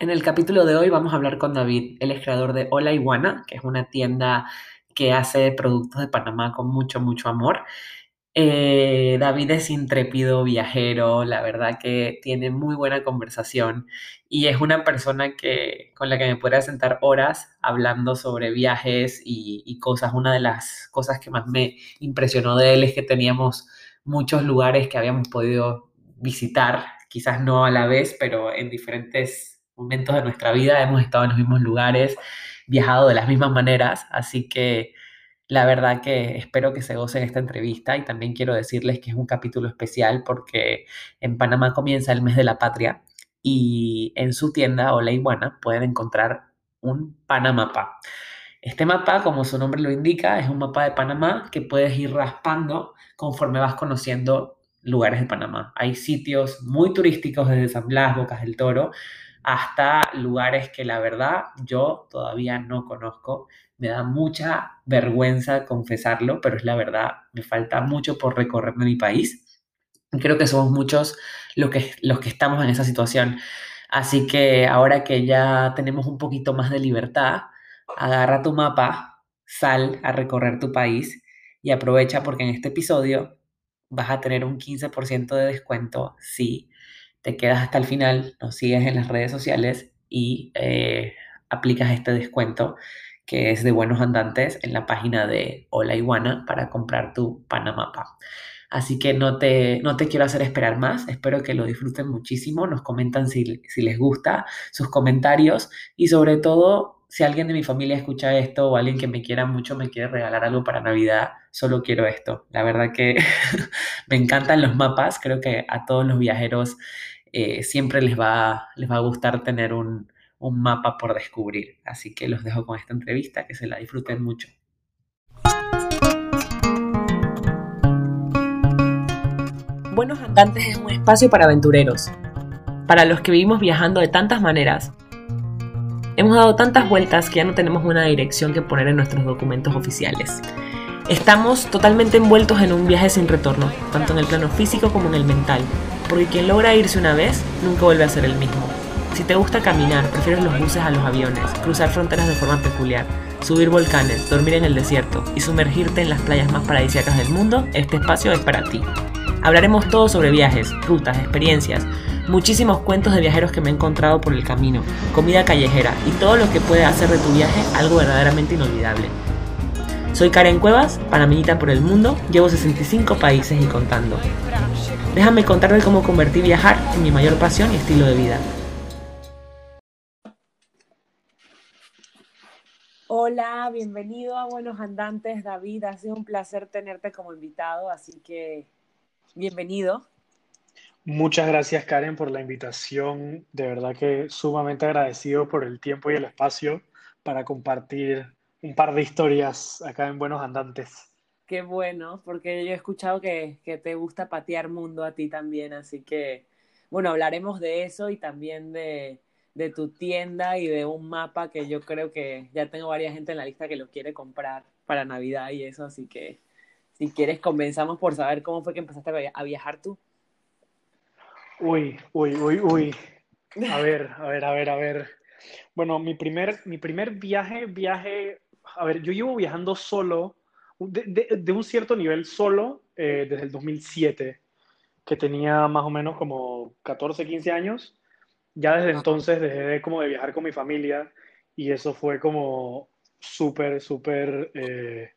En el capítulo de hoy vamos a hablar con David, él es creador de Hola Iguana, que es una tienda que hace productos de Panamá con mucho, mucho amor. Eh, David es intrépido, viajero, la verdad que tiene muy buena conversación y es una persona que, con la que me podría sentar horas hablando sobre viajes y cosas. Una de las cosas que más me impresionó de él es que teníamos muchos lugares que habíamos podido visitar, quizás no a la vez, pero en diferentes momentos de nuestra vida hemos estado en los mismos lugares, viajado de las mismas maneras, así que la verdad que espero que se gocen esta entrevista y también quiero decirles que es un capítulo especial porque en Panamá comienza el mes de la patria y en su tienda Hola Iguana pueden encontrar un Panamapa. Este mapa, como su nombre lo indica, es un mapa de Panamá que puedes ir raspando conforme vas conociendo lugares de Panamá. Hay sitios muy turísticos desde San Blas, Bocas del Toro, hasta lugares que la verdad yo todavía no conozco. Me da mucha vergüenza confesarlo, pero es la verdad, me falta mucho por recorrer mi país. Creo que somos muchos los que, los que estamos en esa situación. Así que ahora que ya tenemos un poquito más de libertad, agarra tu mapa, sal a recorrer tu país y aprovecha porque en este episodio vas a tener un 15% de descuento si te quedas hasta el final, nos sigues en las redes sociales y eh, aplicas este descuento que es de buenos andantes en la página de Hola Iguana para comprar tu Panamapa. Así que no te, no te quiero hacer esperar más, espero que lo disfruten muchísimo, nos comentan si, si les gusta, sus comentarios y sobre todo si alguien de mi familia escucha esto o alguien que me quiera mucho me quiere regalar algo para Navidad, solo quiero esto. La verdad que me encantan los mapas, creo que a todos los viajeros eh, siempre les va, les va a gustar tener un, un mapa por descubrir. Así que los dejo con esta entrevista, que se la disfruten mucho. Buenos Andantes es un espacio para aventureros, para los que vivimos viajando de tantas maneras. Hemos dado tantas vueltas que ya no tenemos una dirección que poner en nuestros documentos oficiales. Estamos totalmente envueltos en un viaje sin retorno, tanto en el plano físico como en el mental, porque quien logra irse una vez nunca vuelve a ser el mismo. Si te gusta caminar, prefieres los buses a los aviones, cruzar fronteras de forma peculiar, subir volcanes, dormir en el desierto y sumergirte en las playas más paradisíacas del mundo, este espacio es para ti. Hablaremos todo sobre viajes, rutas, experiencias, muchísimos cuentos de viajeros que me he encontrado por el camino, comida callejera y todo lo que puede hacer de tu viaje algo verdaderamente inolvidable. Soy Karen Cuevas, panameñita por el mundo, llevo 65 países y contando. Déjame contarte cómo convertí viajar en mi mayor pasión y estilo de vida. Hola, bienvenido a Buenos Andantes, David. Ha sido un placer tenerte como invitado, así que bienvenido. Muchas gracias, Karen, por la invitación. De verdad que sumamente agradecido por el tiempo y el espacio para compartir un par de historias acá en Buenos Andantes. Qué bueno, porque yo he escuchado que, que, te gusta patear mundo a ti también, así que, bueno, hablaremos de eso y también de, de, tu tienda y de un mapa que yo creo que ya tengo varias gente en la lista que lo quiere comprar para Navidad y eso, así que si quieres comenzamos por saber cómo fue que empezaste a viajar tú. Uy, uy, uy, uy. A ver, a ver, a ver, a ver. Bueno, mi primer, mi primer viaje, viaje, a ver, yo llevo viajando solo de, de, un cierto nivel solo eh, desde el 2007, que tenía más o menos como 14, 15 años. Ya desde entonces dejé como de viajar con mi familia y eso fue como súper, súper, eh,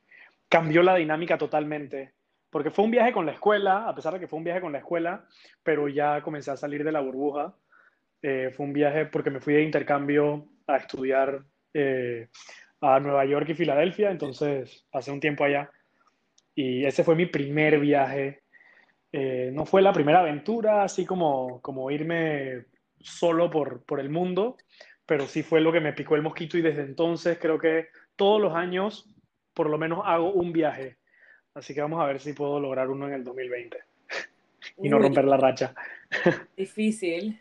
cambió la dinámica totalmente. Porque fue un viaje con la escuela, a pesar de que fue un viaje con la escuela, pero ya comencé a salir de la burbuja. Eh, fue un viaje porque me fui de intercambio a estudiar a Nueva York y Filadelfia, entonces pasé un tiempo allá. Y ese fue mi primer viaje. Eh, no fue la primera aventura, así como, como irme solo por, por el mundo, pero sí fue lo que me picó el mosquito y desde entonces creo que todos los años por lo menos hago un viaje. Así que vamos a ver si puedo lograr uno en el 2020 y no romper la racha. Difícil.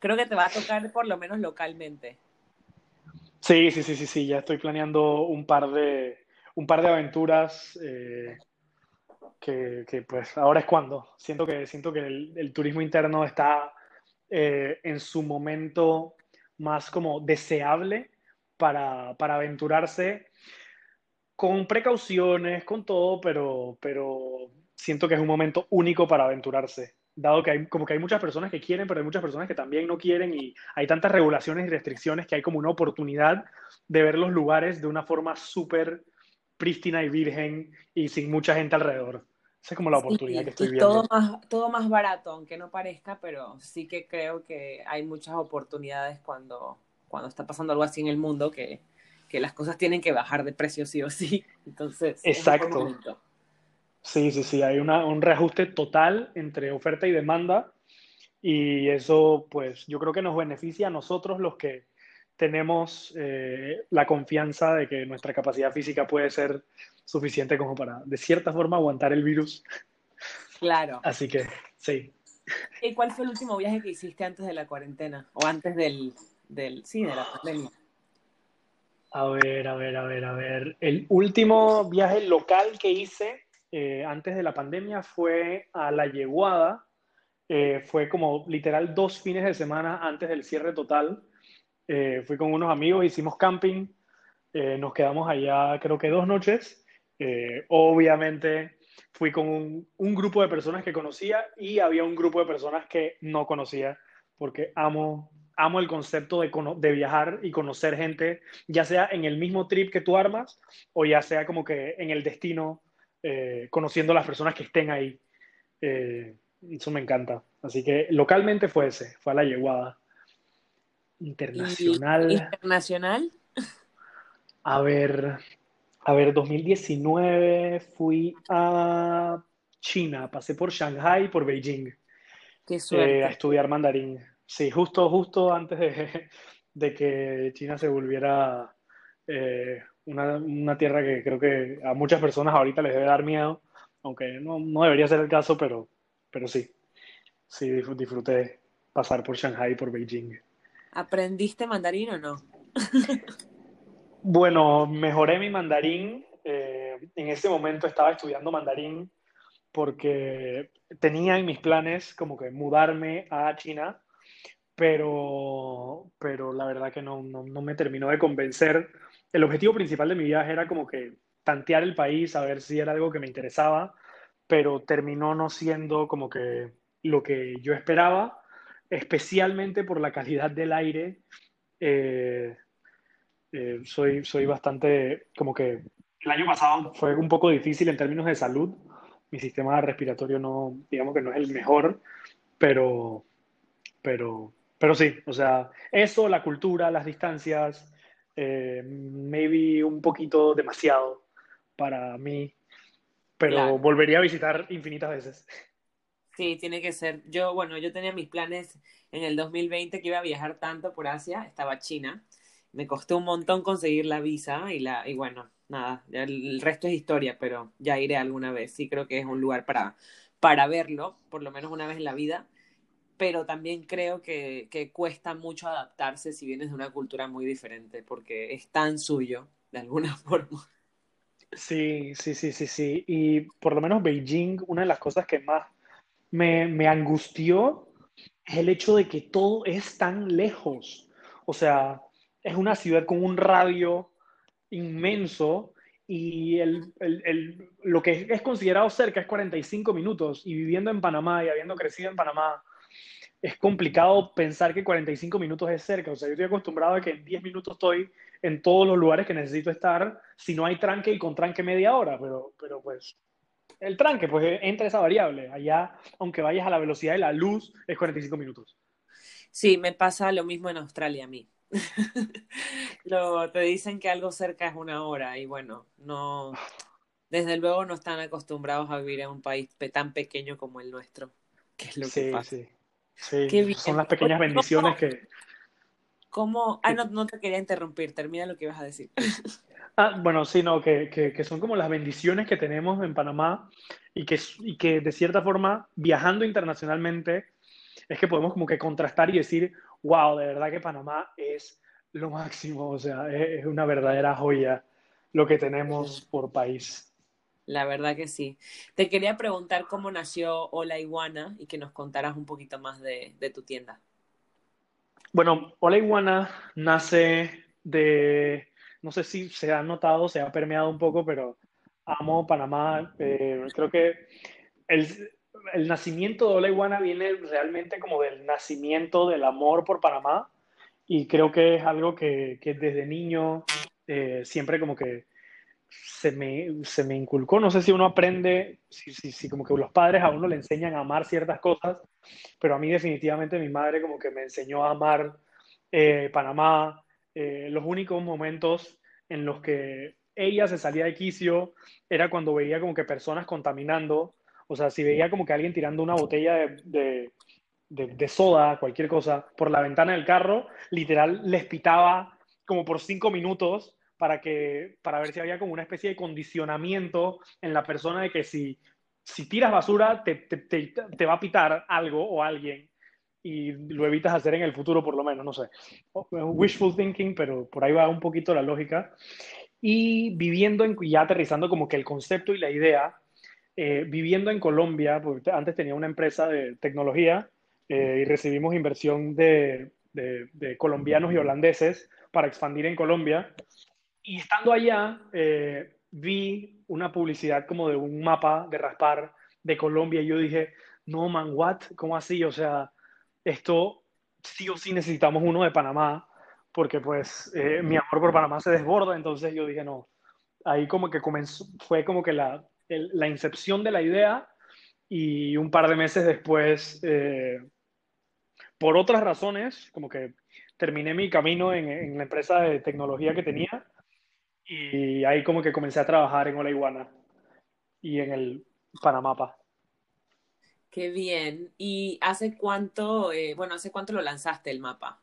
Creo que te va a tocar por lo menos localmente. Sí, sí, sí, sí, sí, ya estoy planeando un par de, un par de aventuras eh, que, que, pues ahora es cuando. Siento que, siento que el, turismo interno está eh, en su momento más como deseable para, para aventurarse con precauciones, con todo, pero, pero siento que es un momento único para aventurarse dado que hay como que hay muchas personas que quieren, pero hay muchas personas que también no quieren y hay tantas regulaciones y restricciones que hay como una oportunidad de ver los lugares de una forma súper prístina y virgen y sin mucha gente alrededor. Esa es como la oportunidad que estoy viendo. Todo más, todo más barato, aunque no parezca, pero sí que creo que hay muchas oportunidades cuando, cuando está pasando algo así en el mundo que, que las cosas tienen que bajar de precio sí o sí. Entonces, exacto. Sí, sí, sí, hay una, un reajuste total entre oferta y demanda y eso pues yo creo que nos beneficia a nosotros los que tenemos eh, la confianza de que nuestra capacidad física puede ser suficiente como para, de cierta forma, aguantar el virus. Claro. Así que, sí. ¿Y cuál fue el último viaje que hiciste antes de la cuarentena? O antes del, del sí, de la pandemia. A ver, a ver, a ver, a ver. El último viaje local que hice eh, antes de la pandemia fue a La Yeguada. Eh, fue como literal dos fines de semana antes del cierre total. Eh, fui con unos amigos, hicimos camping, eh, nos quedamos allá creo que dos noches. Eh, obviamente fui con un, un, grupo de personas que conocía y había un grupo de personas que no conocía, porque amo, amo el concepto de, de viajar y conocer gente, ya sea en el mismo trip que tú armas o ya sea como que en el destino eh, conociendo a las personas que estén ahí. Eh, eso me encanta. Así que localmente fue ese, fue a la yeguada. Internacional. ¿Y internacional? A ver, a ver, 2019 fui a China, pasé por Shanghai y por Beijing. Qué suerte. Eh, a estudiar mandarín. Sí, justo, justo antes de, de que China se volviera eh, una, una, tierra que creo que a muchas personas ahorita les debe dar miedo, aunque no, no debería ser el caso, pero, pero sí, sí disfruté pasar por Shanghai y por Beijing. ¿Aprendiste mandarín o no? bueno, mejoré mi mandarín. Eh, en ese momento estaba estudiando mandarín porque tenía en mis planes como que mudarme a China, pero, pero la verdad que no, no, no me terminó de convencer el objetivo principal de mi viaje era como que tantear el país, a ver si era algo que me interesaba, pero terminó no siendo como que lo que yo esperaba, especialmente por la calidad del aire. Eh, eh, soy, soy bastante, como que el año pasado fue un poco difícil en términos de salud. Mi sistema respiratorio no, digamos que no es el mejor, pero, pero, pero sí, o sea, eso, la cultura, las distancias, eh, maybe un poquito demasiado para mí, pero claro. volvería a visitar infinitas veces. Sí, tiene que ser. Yo, bueno, yo tenía mis planes en el 2020 que iba a viajar tanto por Asia, estaba China. Me costó un montón conseguir la visa y, la, y bueno, nada, el resto es historia, pero ya iré alguna vez. Sí, creo que es un lugar para, para verlo, por lo menos una vez en la vida pero también creo que, cuesta mucho adaptarse si vienes de una cultura muy diferente, porque es tan suyo, de alguna forma. Sí, sí, sí, sí, sí. Y por lo menos Beijing, una de las cosas que más me, me angustió es el hecho de que todo es tan lejos. O sea, es una ciudad con un radio inmenso y el, el, el, lo que es considerado cerca es 45 minutos. Y viviendo en Panamá y habiendo crecido en Panamá, es complicado pensar que 45 minutos es cerca. O sea, yo estoy acostumbrado a que en 10 minutos estoy en todos los lugares que necesito estar, si no hay tranque y con tranque media hora, pero, pero pues el tranque, pues entra esa variable. Allá, aunque vayas a la velocidad de la luz, es 45 minutos. Sí, me pasa lo mismo en Australia a mí. lo, te dicen que algo cerca es una hora y bueno, no, desde luego no están acostumbrados a vivir en un país tan pequeño como el nuestro, que es lo sí, que pasa. Sí. Sí, son las pequeñas bendiciones que... ¿Cómo? Ah, no, no te quería interrumpir, termina lo que ibas a decir. Ah, bueno, sí, no, que, que, que, son como las bendiciones que tenemos en Panamá y que, y que de cierta forma, viajando internacionalmente, es que podemos como que contrastar y decir, wow, de verdad que Panamá es lo máximo, o sea, es, es una verdadera joya lo que tenemos por país. La verdad que sí. Te quería preguntar cómo nació Hola Iguana y que nos contaras un poquito más de, tu tienda. Bueno, Hola Iguana nace de, no sé si se ha notado, se ha permeado un poco, pero amo Panamá. Eh, creo que el, nacimiento de Hola Iguana viene realmente como del nacimiento del amor por Panamá y creo que es algo que, que desde niño eh, siempre como que se me, se me inculcó. No sé si uno aprende, si, si, si como que los padres a uno le enseñan a amar ciertas cosas, pero a mí definitivamente mi madre como que me enseñó a amar eh, Panamá. Eh, los únicos momentos en los que ella se salía de quicio era cuando veía como que personas contaminando. O sea, si veía como que alguien tirando una botella de, de, de, de soda, cualquier cosa, por la ventana del carro, literal les pitaba como por cinco minutos para, que, para ver si había como una especie de condicionamiento en la persona de que si, si tiras basura te, te, te, te va a pitar algo o alguien y lo evitas hacer en el futuro por lo menos, no sé. Wishful thinking, pero por ahí va un poquito la lógica. Y viviendo en, ya aterrizando como que el concepto y la idea, eh, viviendo en Colombia, porque antes tenía una empresa de tecnología eh, y recibimos inversión de, de, de, colombianos y holandeses para expandir en Colombia. Y estando allá, eh, vi una publicidad como de un mapa de raspar de Colombia y yo dije, no, man, what? ¿Cómo así? O sea, esto sí o sí necesitamos uno de Panamá, porque pues eh, mi amor por Panamá se desborda, entonces yo dije, no, ahí como que comenzó, fue como que la, el, la incepción de la idea y un par de meses después, eh, por otras razones, como que terminé mi camino en, en, la empresa de tecnología que tenía y ahí como que comencé a trabajar en Hola Iguana y en el Panamapa. Qué bien. ¿Y hace cuánto, eh, bueno, hace cuánto lo lanzaste el mapa?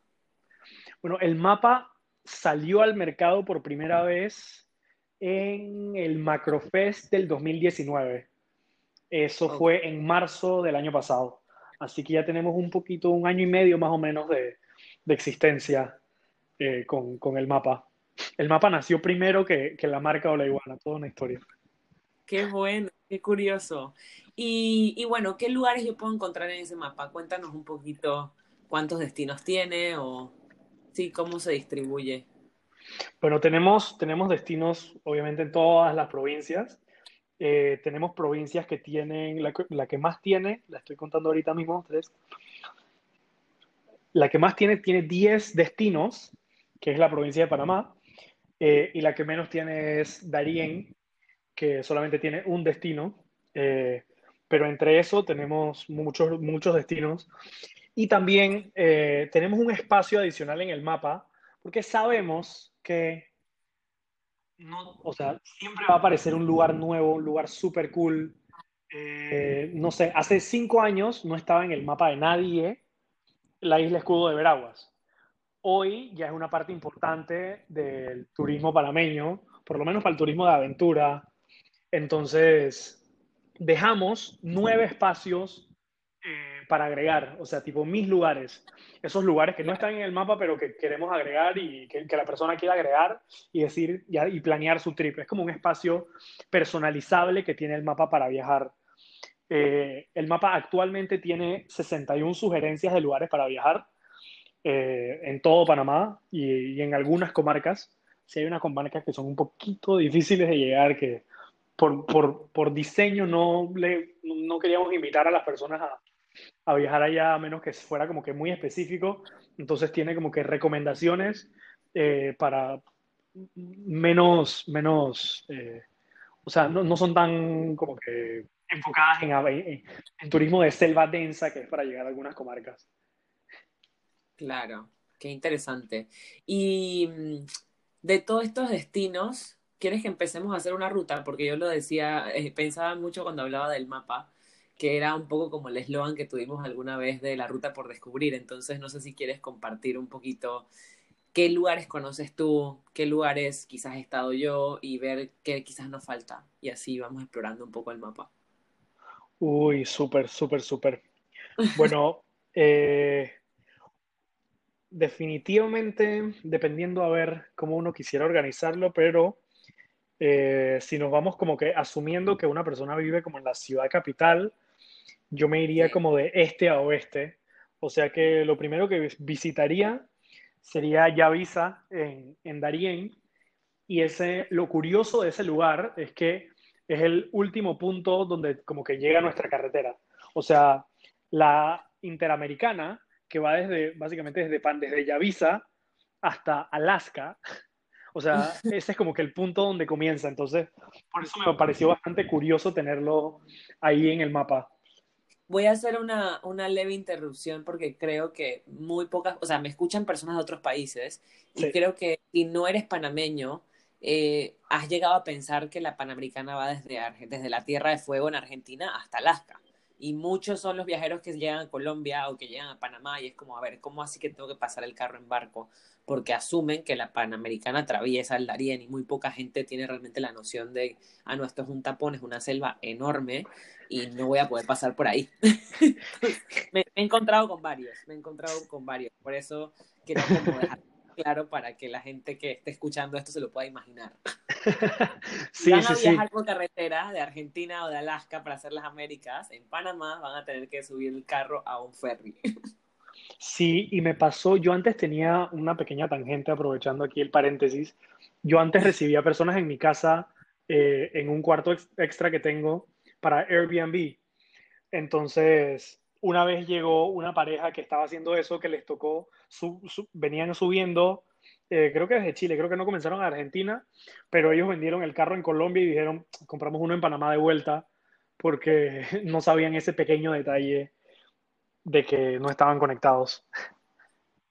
Bueno, el mapa salió al mercado por primera vez en el Macrofest del 2019. Eso okay. fue en marzo del año pasado. Así que ya tenemos un poquito, un año y medio más o menos de, de existencia eh, con, con, el mapa. El mapa nació primero que, que la marca o la iguana, toda una historia. Qué bueno, qué curioso. Y, y, bueno, ¿qué lugares yo puedo encontrar en ese mapa? Cuéntanos un poquito cuántos destinos tiene o sí, cómo se distribuye. Bueno, tenemos, tenemos destinos obviamente en todas las provincias. Eh, tenemos provincias que tienen, la, la, que más tiene, la estoy contando ahorita mismo, tres. La que más tiene, tiene 10 destinos, que es la provincia de Panamá, eh, y la que menos tiene es Darién, que solamente tiene un destino. Eh, pero entre eso tenemos muchos, muchos destinos. Y también eh, tenemos un espacio adicional en el mapa, porque sabemos que no, o sea, siempre va a aparecer un lugar nuevo, un lugar súper cool. Eh, no sé, hace cinco años no estaba en el mapa de nadie la isla Escudo de Veraguas. Hoy ya es una parte importante del turismo panameño, por lo menos para el turismo de aventura. Entonces, dejamos nueve espacios eh, para agregar, o sea, tipo mis lugares, esos lugares que no están en el mapa, pero que queremos agregar y que, la persona quiera agregar y decir y planear su trip. Es como un espacio personalizable que tiene el mapa para viajar. Eh, el mapa actualmente tiene 61 sugerencias de lugares para viajar eh, en todo Panamá y, y, en algunas comarcas. Si hay unas comarcas que son un poquito difíciles de llegar, que por, por, por diseño no, le, no queríamos invitar a las personas a, a viajar allá a menos que fuera como que muy específico. Entonces tiene como que recomendaciones eh, para menos, menos eh, o sea, no, no, son tan como que enfocadas en, en, en, turismo de selva densa que es para llegar a algunas comarcas. Claro, qué interesante. Y mm, de todos estos destinos, ¿quieres que empecemos a hacer una ruta? Porque yo lo decía, eh, pensaba mucho cuando hablaba del mapa que era un poco como el eslogan que tuvimos alguna vez de la ruta por descubrir. Entonces, no sé si quieres compartir un poquito qué lugares conoces tú, qué lugares quizás he estado yo y ver qué quizás nos falta. Y así vamos explorando un poco el mapa. Uy, súper, súper, súper. Bueno, eh, definitivamente, dependiendo a ver cómo uno quisiera organizarlo, pero eh, si nos vamos como que asumiendo que una persona vive como en la ciudad capital, yo me iría como de este a oeste. O sea que lo primero que visitaría sería Yavisa en, en Darién. Y ese, lo curioso de ese lugar es que es el último punto donde como que llega nuestra carretera. O sea, la Interamericana, que va desde, básicamente desde, desde Yavisa hasta Alaska, o sea, ese es como que el punto donde comienza. Entonces, por eso me pareció bastante curioso tenerlo ahí en el mapa. Voy a hacer una, una leve interrupción porque creo que muy pocas, o sea, me escuchan personas de otros países y Sí. creo que si no eres panameño, eh, has llegado a pensar que la Panamericana va desde, desde la Tierra de Fuego en Argentina hasta Alaska. Y muchos son los viajeros que llegan a Colombia o que llegan a Panamá y es como, a ver, ¿cómo así que tengo que pasar el carro en barco? Porque asumen que la Panamericana atraviesa el Darién y muy poca gente tiene realmente la noción de, ah, no, esto es un tapón, es una selva enorme y no voy a poder pasar por ahí. me, he encontrado con varios, me he encontrado con varios. Por eso quiero como dejar claro para que la gente que esté escuchando esto se lo pueda imaginar. Si Sí, van a sí. viajar por carretera de Argentina o de Alaska para hacer las Américas, en Panamá van a tener que subir el carro a un ferry. Sí, y me pasó, yo antes tenía una pequeña tangente, aprovechando aquí el paréntesis. Yo antes recibía personas en mi casa eh, en un cuarto ex- extra que tengo para Airbnb. Entonces, una vez llegó una pareja que estaba haciendo eso, que les tocó, su- su- venían subiendo, eh, creo que desde Chile, creo que no comenzaron a Argentina, pero ellos vendieron el carro en Colombia y dijeron, compramos uno en Panamá de vuelta, porque no sabían ese pequeño detalle de que no estaban conectados.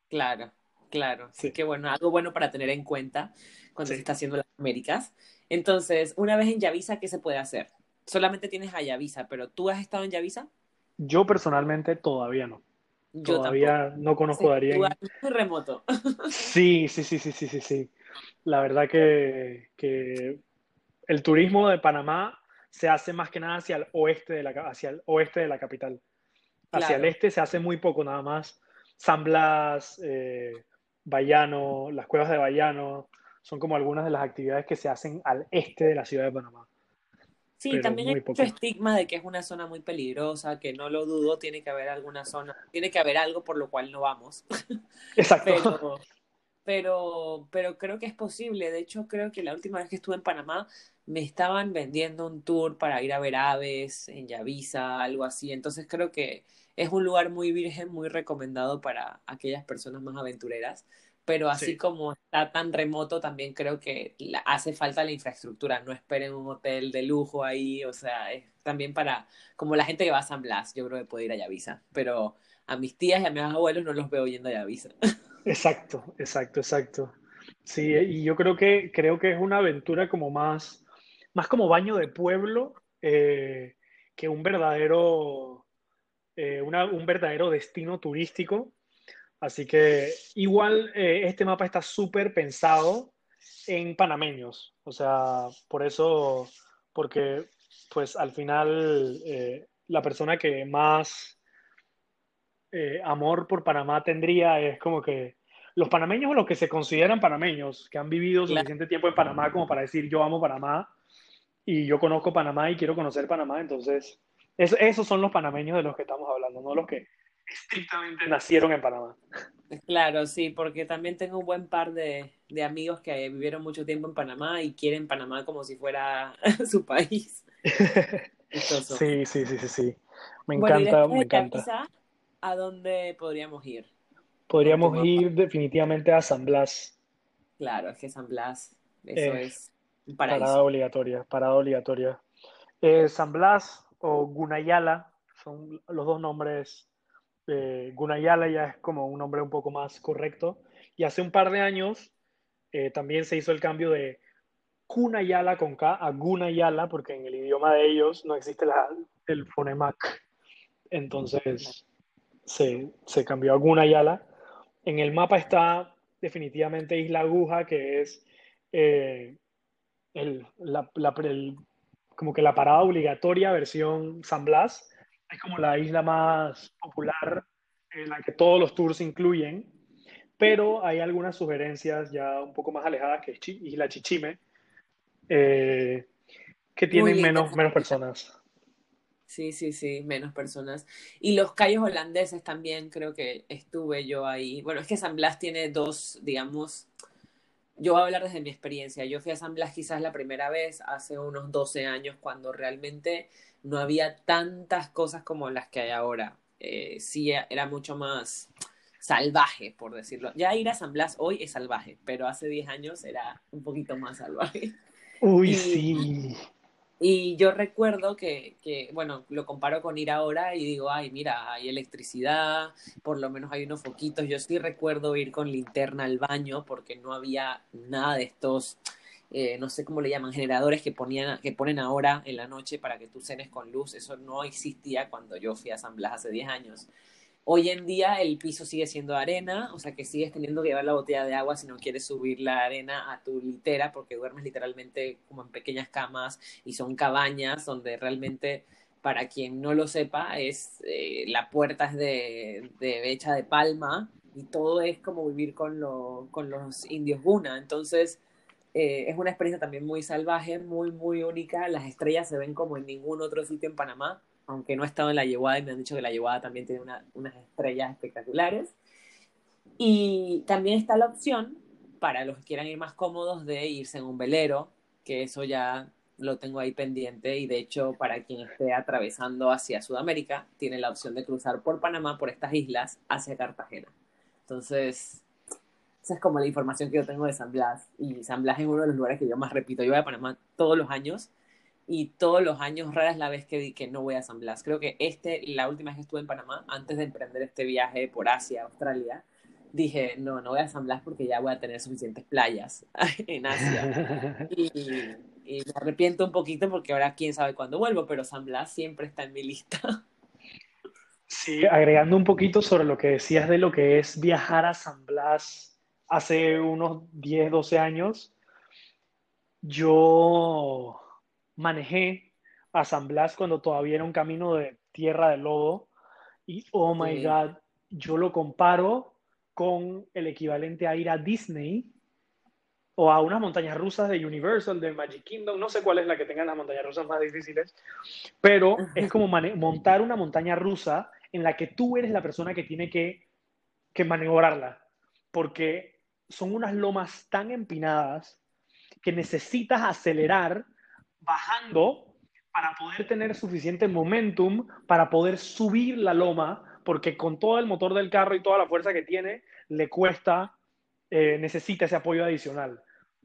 Claro, claro. Así Sí. que bueno, algo bueno para tener en cuenta cuando Sí. se está haciendo las Américas. Entonces, una vez en Yavisa, ¿qué se puede hacer? Solamente tienes a Yavisa, pero ¿tú has estado en Yavisa? Yo personalmente todavía no. Yo Todavía tampoco. no conozco Sí, Darien. muy remoto. Sí, sí, sí, sí, sí, sí, sí. La verdad que, que el turismo de Panamá se hace más que nada hacia el oeste de la, hacia el oeste de la capital. Hacia el este se hace muy poco nada más. San Blas, eh, Bayano, las cuevas de Bayano, son como algunas de las actividades que se hacen al este de la ciudad de Panamá. Sí, Pero también hay mucho estigma de que es una zona muy peligrosa, que no lo dudo, tiene que haber alguna zona, tiene que haber algo por lo cual no vamos. Exacto. Pero, pero, pero creo que es posible. De hecho, creo que la última vez que estuve en Panamá me estaban vendiendo un tour para ir a ver aves en Yavisa, algo así. Entonces creo que es un lugar muy virgen, muy recomendado para aquellas personas más aventureras. Pero así Sí. como está tan remoto, también creo que la- hace falta la infraestructura. No esperen un hotel de lujo ahí. O sea, es también para, como la gente que va a San Blas, yo creo que puede ir a Yavisa. Pero a mis tías y a mis abuelos no los veo yendo a Yavisa. Exacto, exacto, exacto. Sí, y yo creo que, creo que es una aventura como más, más como baño de pueblo eh, que un verdadero, eh, una- un verdadero destino turístico. Así que igual eh, este mapa está súper pensado en panameños. O sea, por eso, porque pues al final eh, la persona que más eh, amor por Panamá tendría es como que los panameños o los que se consideran panameños, que han vivido suficiente tiempo en Panamá como para decir yo amo Panamá y yo conozco Panamá y quiero conocer Panamá, entonces es- esos son los panameños de los que estamos hablando, no los que estrictamente nacieron en Panamá. Claro, sí, porque también tengo un buen par de, de amigos que vivieron mucho tiempo en Panamá y quieren Panamá como si fuera su país. Sí, sí, sí, sí, sí. Me Bueno, y encanta, me encanta. ¿a dónde podríamos ir? Podríamos ir definitivamente a San Blas, Claro, es que San Blas, eso Eh, es un parada obligatoria, parada obligatoria. Eh, San Blas o Gunayala son los dos nombres. Eh, Gunayala ya es como un nombre un poco más correcto. Y hace un par de años eh, también se hizo el cambio de Cunayala con K a Gunayala, porque en el idioma de ellos no existe el fonema. Entonces se, se cambió a Gunayala. En el mapa está definitivamente Isla Aguja, que es eh, el, la, la- como que la parada obligatoria versión San Blas. Es como la isla más popular en la que todos los tours incluyen, pero hay algunas sugerencias ya un poco más alejadas, que es Chi- Isla Chichime, eh, que tienen menos, menos personas. Sí, sí, sí, menos personas. Y los callos holandeses también creo que estuve yo ahí. Bueno, es que San Blas tiene dos, digamos, yo voy a hablar desde mi experiencia. Yo fui a San Blas quizás la primera vez hace unos 12 años cuando realmente no había tantas cosas como las que hay ahora. Eh, sí, era mucho más salvaje, por decirlo. Ya ir a San Blas hoy es salvaje, pero hace 10 años era un poquito más salvaje. Uy, sí. Y yo recuerdo que, que, bueno, lo comparo con ir ahora y digo, ay, mira, hay electricidad, por lo menos hay unos foquitos. Yo sí recuerdo ir con linterna al baño porque no había nada de estos, eh, no sé cómo le llaman, generadores que, ponían, que ponen ahora en la noche para que tú cenes con luz. Eso no existía cuando yo fui a San Blas hace 10 años. Hoy en día el piso sigue siendo arena, o sea que sigues teniendo que llevar la botella de agua si no quieres subir la arena a tu litera, porque duermes literalmente como en pequeñas camas y son cabañas donde realmente, para quien no lo sepa, es eh, la puerta es de, de, hecha de palma y todo es como vivir con, lo, con los indios Guna. Entonces, eh, es una experiencia también muy salvaje, muy, muy única. Las estrellas se ven como en ningún otro sitio en Panamá aunque no he estado en la Yeguada y me han dicho que la Yeguada también tiene unas estrellas espectaculares. Y también está la opción, para los que quieran ir más cómodos, de irse en un velero, que eso ya lo tengo ahí pendiente y de hecho para quien esté atravesando hacia Sudamérica, tiene la opción de cruzar por Panamá, por estas islas, hacia Cartagena. Entonces, esa es como la información que yo tengo de San Blas. Y San Blas es uno de los lugares que yo más repito. Yo voy a Panamá todos los años y todos los años rara es la vez que, que no voy a San Blas. Creo que este, la última vez que estuve en Panamá, antes de emprender este viaje por Asia, Australia, dije, no, no voy a San Blas porque ya voy a tener suficientes playas en Asia. Y, y, me arrepiento un poquito porque ahora quién sabe cuándo vuelvo, pero San Blas siempre está en mi lista. Sí, agregando un poquito sobre lo que decías de lo que es viajar a San Blas hace unos 10, 12 años, yo manejé a San Blas cuando todavía era un camino de tierra de lodo y oh my god, yo lo comparo con el equivalente a ir a Disney o a unas montañas rusas de Universal, de Magic Kingdom, no sé cuál es la que tengan las montañas rusas más difíciles, pero es como montar una montaña rusa en la que tú eres la persona que tiene que, que maniobrarla, porque son unas lomas tan empinadas que necesitas acelerar bajando para poder tener suficiente momentum para poder subir la loma, porque con todo el motor del carro y toda la fuerza que tiene, le cuesta, eh, necesita ese apoyo adicional.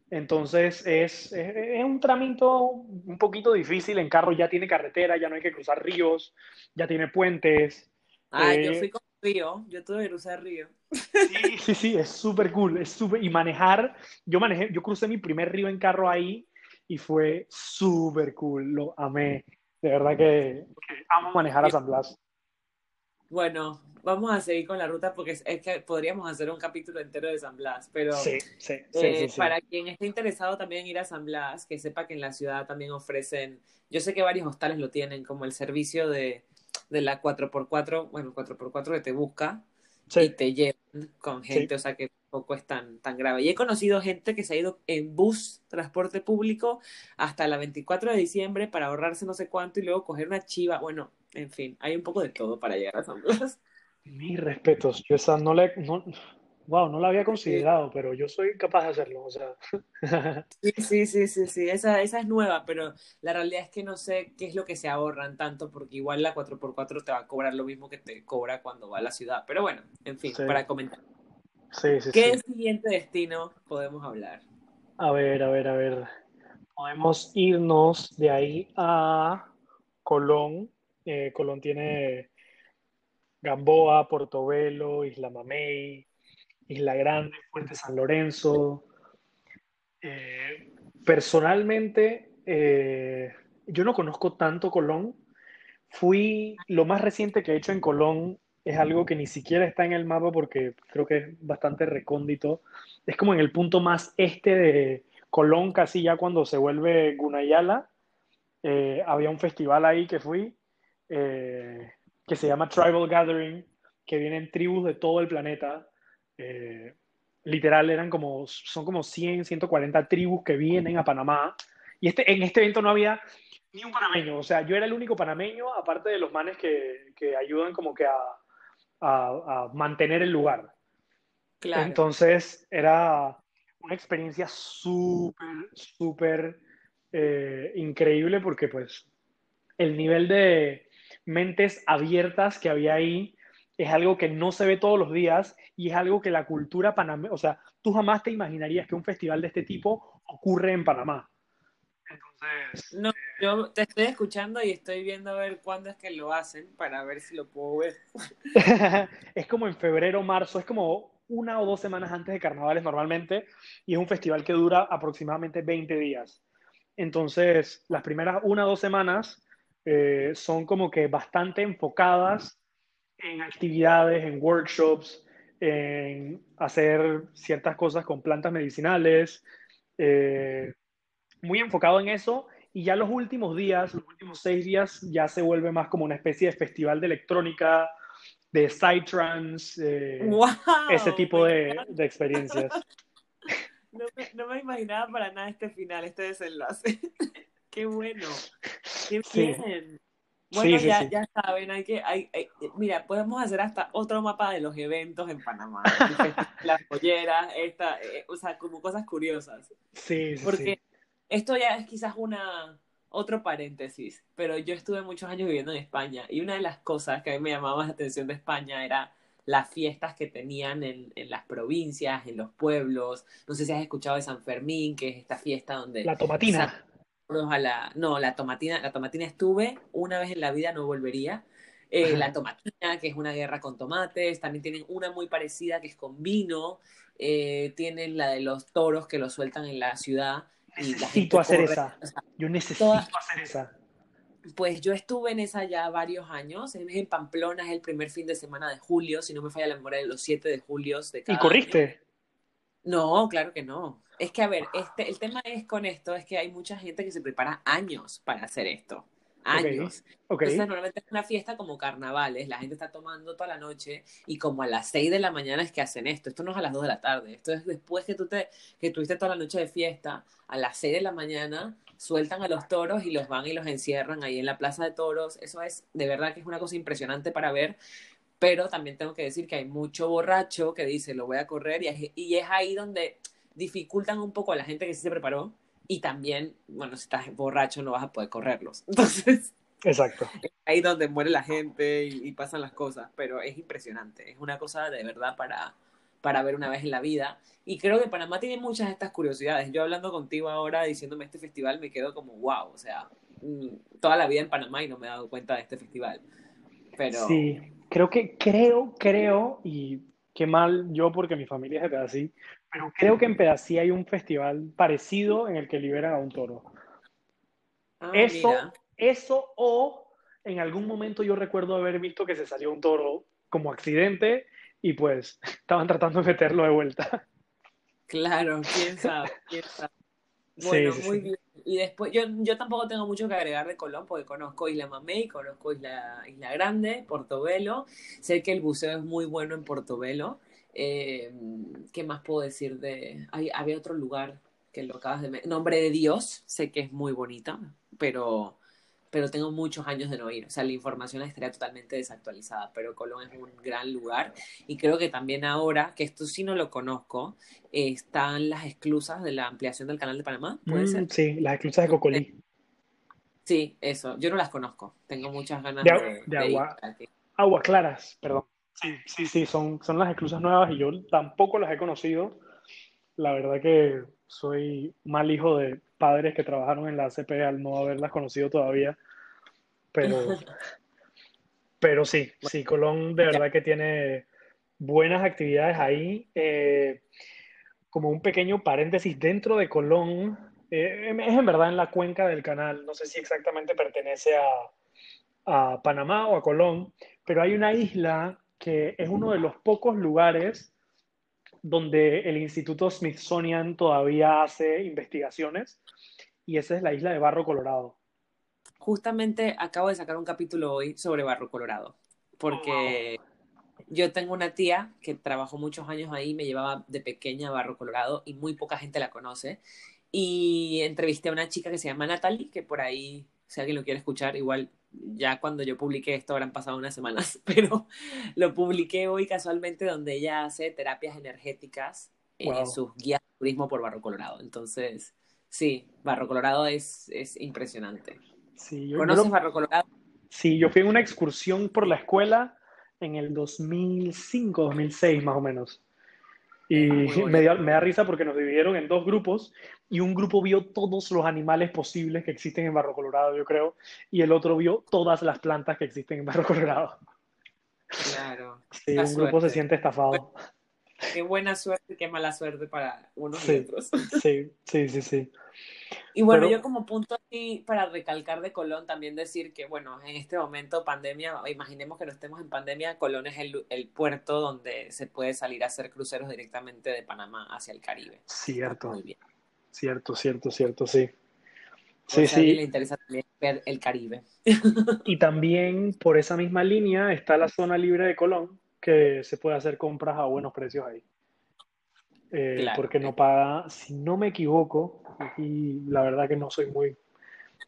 Entonces es, es, un trámite un poquito difícil. En carro ya tiene carretera, ya no hay que cruzar ríos, ya tiene puentes. Ah, yo fui con río, yo tuve que cruzar río. Sí, sí, sí, es súper cool. Es super, y manejar, yo manejé, yo crucé mi primer río en carro ahí y fue súper cool, lo amé. De verdad que, amo manejar a San Blas. Bueno, vamos a seguir con la ruta porque es, que podríamos hacer un capítulo entero de San Blas, pero sí, sí, eh, para quien esté interesado también ir a San Blas, que sepa que en la ciudad también ofrecen, yo sé que varios hostales lo tienen, como el servicio de, de la 4x4, bueno, 4x4 que te busca y te llevan con gente, o sea que tampoco es tan, tan grave. Y he conocido gente que se ha ido en bus, transporte público, hasta la 24 de diciembre para ahorrarse no sé cuánto y luego coger una chiva. Bueno, en fin, hay un poco de todo para llegar a San Blas. Mis respetos, yo esa no le... No, wow, no la había considerado, pero yo soy capaz de hacerlo, o sea. sí, sí, sí, sí, sí, esa, esa es nueva, pero la realidad es que no sé qué es lo que se ahorran tanto, porque igual la 4x4 te va a cobrar lo mismo que te cobra cuando va a la ciudad. Pero bueno, en fin, para comentar. Sí, sí, ¿Qué siguiente destino podemos hablar? A ver, a ver, a ver. Podemos irnos de ahí a Colón. Eh, Colón tiene Gamboa, Portobelo, Isla Mamey, Isla Grande, Fuente San Lorenzo. Eh, personalmente, eh, yo no conozco tanto Colón. Fui, lo más reciente que he hecho en Colón es algo que ni siquiera está en el mapa porque creo que es bastante recóndito. Es como en el punto más este de Colón, casi ya cuando se vuelve Gunayala. Eh, había un festival ahí que fui que se llama Tribal Gathering, que vienen tribus de todo el planeta eh, literal eran como, son como 100, 140 tribus que vienen a Panamá. Y este, en este evento no había, ni un panameño. O sea, yo era el único panameño, aparte de los manes que, que ayudan como que a, a, a mantener el lugar. Claro. Entonces era una experiencia súper, súper eh, increíble porque pues el nivel de mentes abiertas que había ahí es algo que no se ve todos los días y es algo que la cultura panameña, o sea, tú jamás te imaginarías que un festival de este tipo ocurre en Panamá. Entonces, No, yo te estoy escuchando y estoy viendo a ver cuándo es que lo hacen para ver si lo puedo ver. es como en febrero, marzo, es como una o dos semanas antes de carnavales normalmente y es un festival que dura aproximadamente 20 días. Entonces, las primeras una o dos semanas eh, son como que bastante enfocadas en actividades, en workshops, en hacer ciertas cosas con plantas medicinales, eh, muy enfocado en eso. Y ya los últimos días, los últimos seis días, ya se vuelve más como una especie de festival de electrónica, de psytrance, eh, ¡Wow! ese tipo de, de experiencias. No me, no me imaginaba para nada este final, este desenlace. Qué bueno. Qué Sí. bien. Bueno, Sí, sí, ya, sí. ya saben, hay que, hay, hay- mira, podemos hacer hasta otro mapa de los eventos en Panamá. Las polleras, esta, eh, o sea, como cosas curiosas. Sí, sí, Porque sí. Esto ya es quizás una otro paréntesis, pero yo estuve muchos años viviendo en España y una de las cosas que a mí me llamaba más la atención de España era las fiestas que tenían en, en las provincias, en los pueblos. No sé si has escuchado de San Fermín, que es esta fiesta donde La tomatina. la... No, la tomatina, la tomatina estuve una vez en la vida, no volvería. Eh, la tomatina, que es una guerra con tomates, también tienen una muy parecida que es con vino, eh, tienen la de los toros que los sueltan en la ciudad Necesito hacer esa. Yo necesito Toda- hacer esa. pues yo estuve en esa ya varios años, es en Pamplona, es el primer fin de semana de julio, si no me falla la memoria, de los 7 de julio de ¿Y año. corriste? No, claro que no. Es que, a ver, este, el tema es con esto, es que hay mucha gente que se prepara años para hacer esto. Años. Ok. Entonces, normalmente es una fiesta como carnavales, la gente está tomando toda la noche y como a las 6 de la mañana es que hacen esto. Esto no es a las 2 de la tarde, esto es después que tú te, que tuviste toda la noche de fiesta, a las 6 de la mañana sueltan a los toros y los van y los encierran ahí en la plaza de toros. Eso es, de verdad que es una cosa impresionante para ver. Pero también tengo que decir que hay mucho borracho que dice, lo voy a correr, y es, y es ahí donde dificultan un poco a la gente que sí se preparó. Y también, bueno, si estás borracho no vas a poder correrlos. Entonces, Exacto. ahí donde muere la gente y, y pasan las cosas, pero es impresionante, es una cosa de verdad para, para ver una vez en la vida. Y creo que Panamá tiene muchas de estas curiosidades. Yo hablando contigo ahora, diciéndome este festival, me quedo como, wow, o sea, mm, toda la vida en Panamá y no me he dado cuenta de este festival. Pero Sí, creo que, creo, creo, y qué mal yo porque mi familia es Pedací, pero creo que en Pedací hay un festival parecido en el que liberan a un toro. Ah, Eso, mira. eso o en algún momento yo recuerdo haber visto que se salió un toro como accidente y pues estaban tratando de meterlo de vuelta. Claro, quién sabe, quién sabe. Sí, Bueno, sí, muy sí. bien. Y después, yo, yo tampoco tengo mucho que agregar de Colón, porque conozco Isla Mamey, conozco Isla, Isla Grande, Portobelo. Sé que el buceo es muy bueno en Portobelo. Eh, ¿qué más puedo decir de...? Hay, había otro lugar que lo acabas de... Nombre de Dios, sé que es muy bonita, pero, pero tengo muchos años de no ir. O sea, la información estaría totalmente desactualizada, pero Colón es un gran lugar. Y creo que también ahora, que esto sí no lo conozco, eh, están las esclusas de la ampliación del canal de Panamá, ¿puede Mm, ser? sí, las esclusas de Cocolí. Sí, eso. Yo no las conozco. Tengo muchas ganas De de, agua- de ir agua. claras, perdón. Sí, sí, sí, son, son las esclusas nuevas y yo tampoco las he conocido. La verdad que soy mal hijo de padres que trabajaron en la ACP al no haberlas conocido todavía. Pero, pero sí, sí, Colón de verdad que tiene buenas actividades ahí. Eh, como un pequeño paréntesis dentro de Colón, eh, es en verdad en la cuenca del canal, no sé si exactamente pertenece a, a Panamá o a Colón, pero hay una isla que es uno de los pocos lugares donde el Instituto Smithsonian todavía hace investigaciones y esa es la isla de Barro Colorado. Justamente acabo de sacar un capítulo hoy sobre Barro Colorado, porque yo tengo una tía que trabajó muchos años ahí, me llevaba de pequeña a Barro Colorado y muy poca gente la conoce. Y entrevisté a una chica que se llama Natalie, que por ahí si alguien lo quiere escuchar, igual ya cuando yo publiqué esto habrán pasado unas semanas, pero lo publiqué hoy casualmente donde ella hace terapias energéticas en Wow. sus guías de turismo por Barro Colorado. Entonces, sí, Barro Colorado es, es impresionante. Sí, yo ¿Conoces lo- Barro Colorado? sí, yo fui en una excursión por la escuela en el 2005, 2006 más o menos. Y bonito. me da, me da risa porque nos dividieron en dos grupos y un grupo vio todos los animales posibles que existen en Barro Colorado, yo creo, y el otro vio todas las plantas que existen en Barro Colorado. Claro. Sí, un grupo se siente estafado. Qué buena suerte y qué mala suerte para unos y otros. Sí, sí, sí, sí. Y bueno, Pero- yo como punto aquí para recalcar de Colón, también decir que, bueno, en este momento pandemia, imaginemos que no estemos en pandemia, Colón es el, el puerto donde se puede salir a hacer cruceros directamente de Panamá hacia el Caribe. Cierto, Muy bien. cierto, cierto, cierto, sí. Sí, alguien le sí. interesa también ver el Caribe. Y también por esa misma línea está la zona libre de Colón, que se puede hacer compras a buenos precios ahí. Eh, Claro. porque no paga, si no me equivoco, y la verdad que no soy muy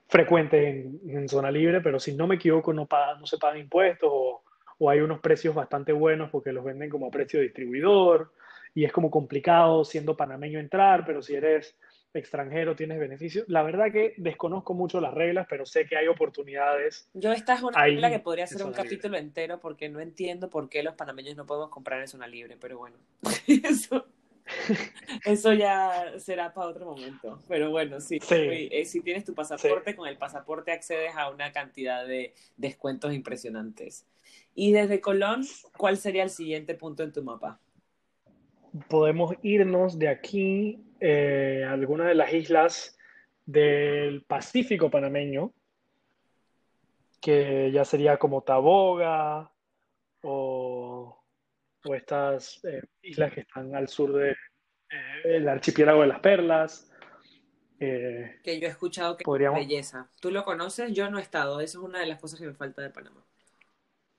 frecuente en, en zona libre, pero si no me equivoco no, paga, no se pagan impuestos o, o hay unos precios bastante buenos porque los venden como a precio de distribuidor y es como complicado siendo panameño entrar, pero si eres extranjero tienes beneficios. La verdad que desconozco mucho las reglas, pero sé que hay oportunidades. Yo esta es una regla que podría ser un libre. capítulo entero porque no entiendo por qué los panameños no podemos comprar en zona libre, pero bueno, eso, eso ya será para otro momento. Pero bueno, sí, eh, si tienes tu pasaporte, con el pasaporte accedes a una cantidad de descuentos impresionantes. Y desde Colón, ¿cuál sería el siguiente punto en tu mapa? podemos irnos de aquí eh, a alguna de las islas del Pacífico panameño, que ya sería como Taboga o, o estas eh, islas que están al sur del archipiélago de las Perlas. Eh, Que yo he escuchado que Podríamos- es belleza. ¿Tú lo conoces? Yo no he estado. Eso es una de las cosas que me falta de Panamá.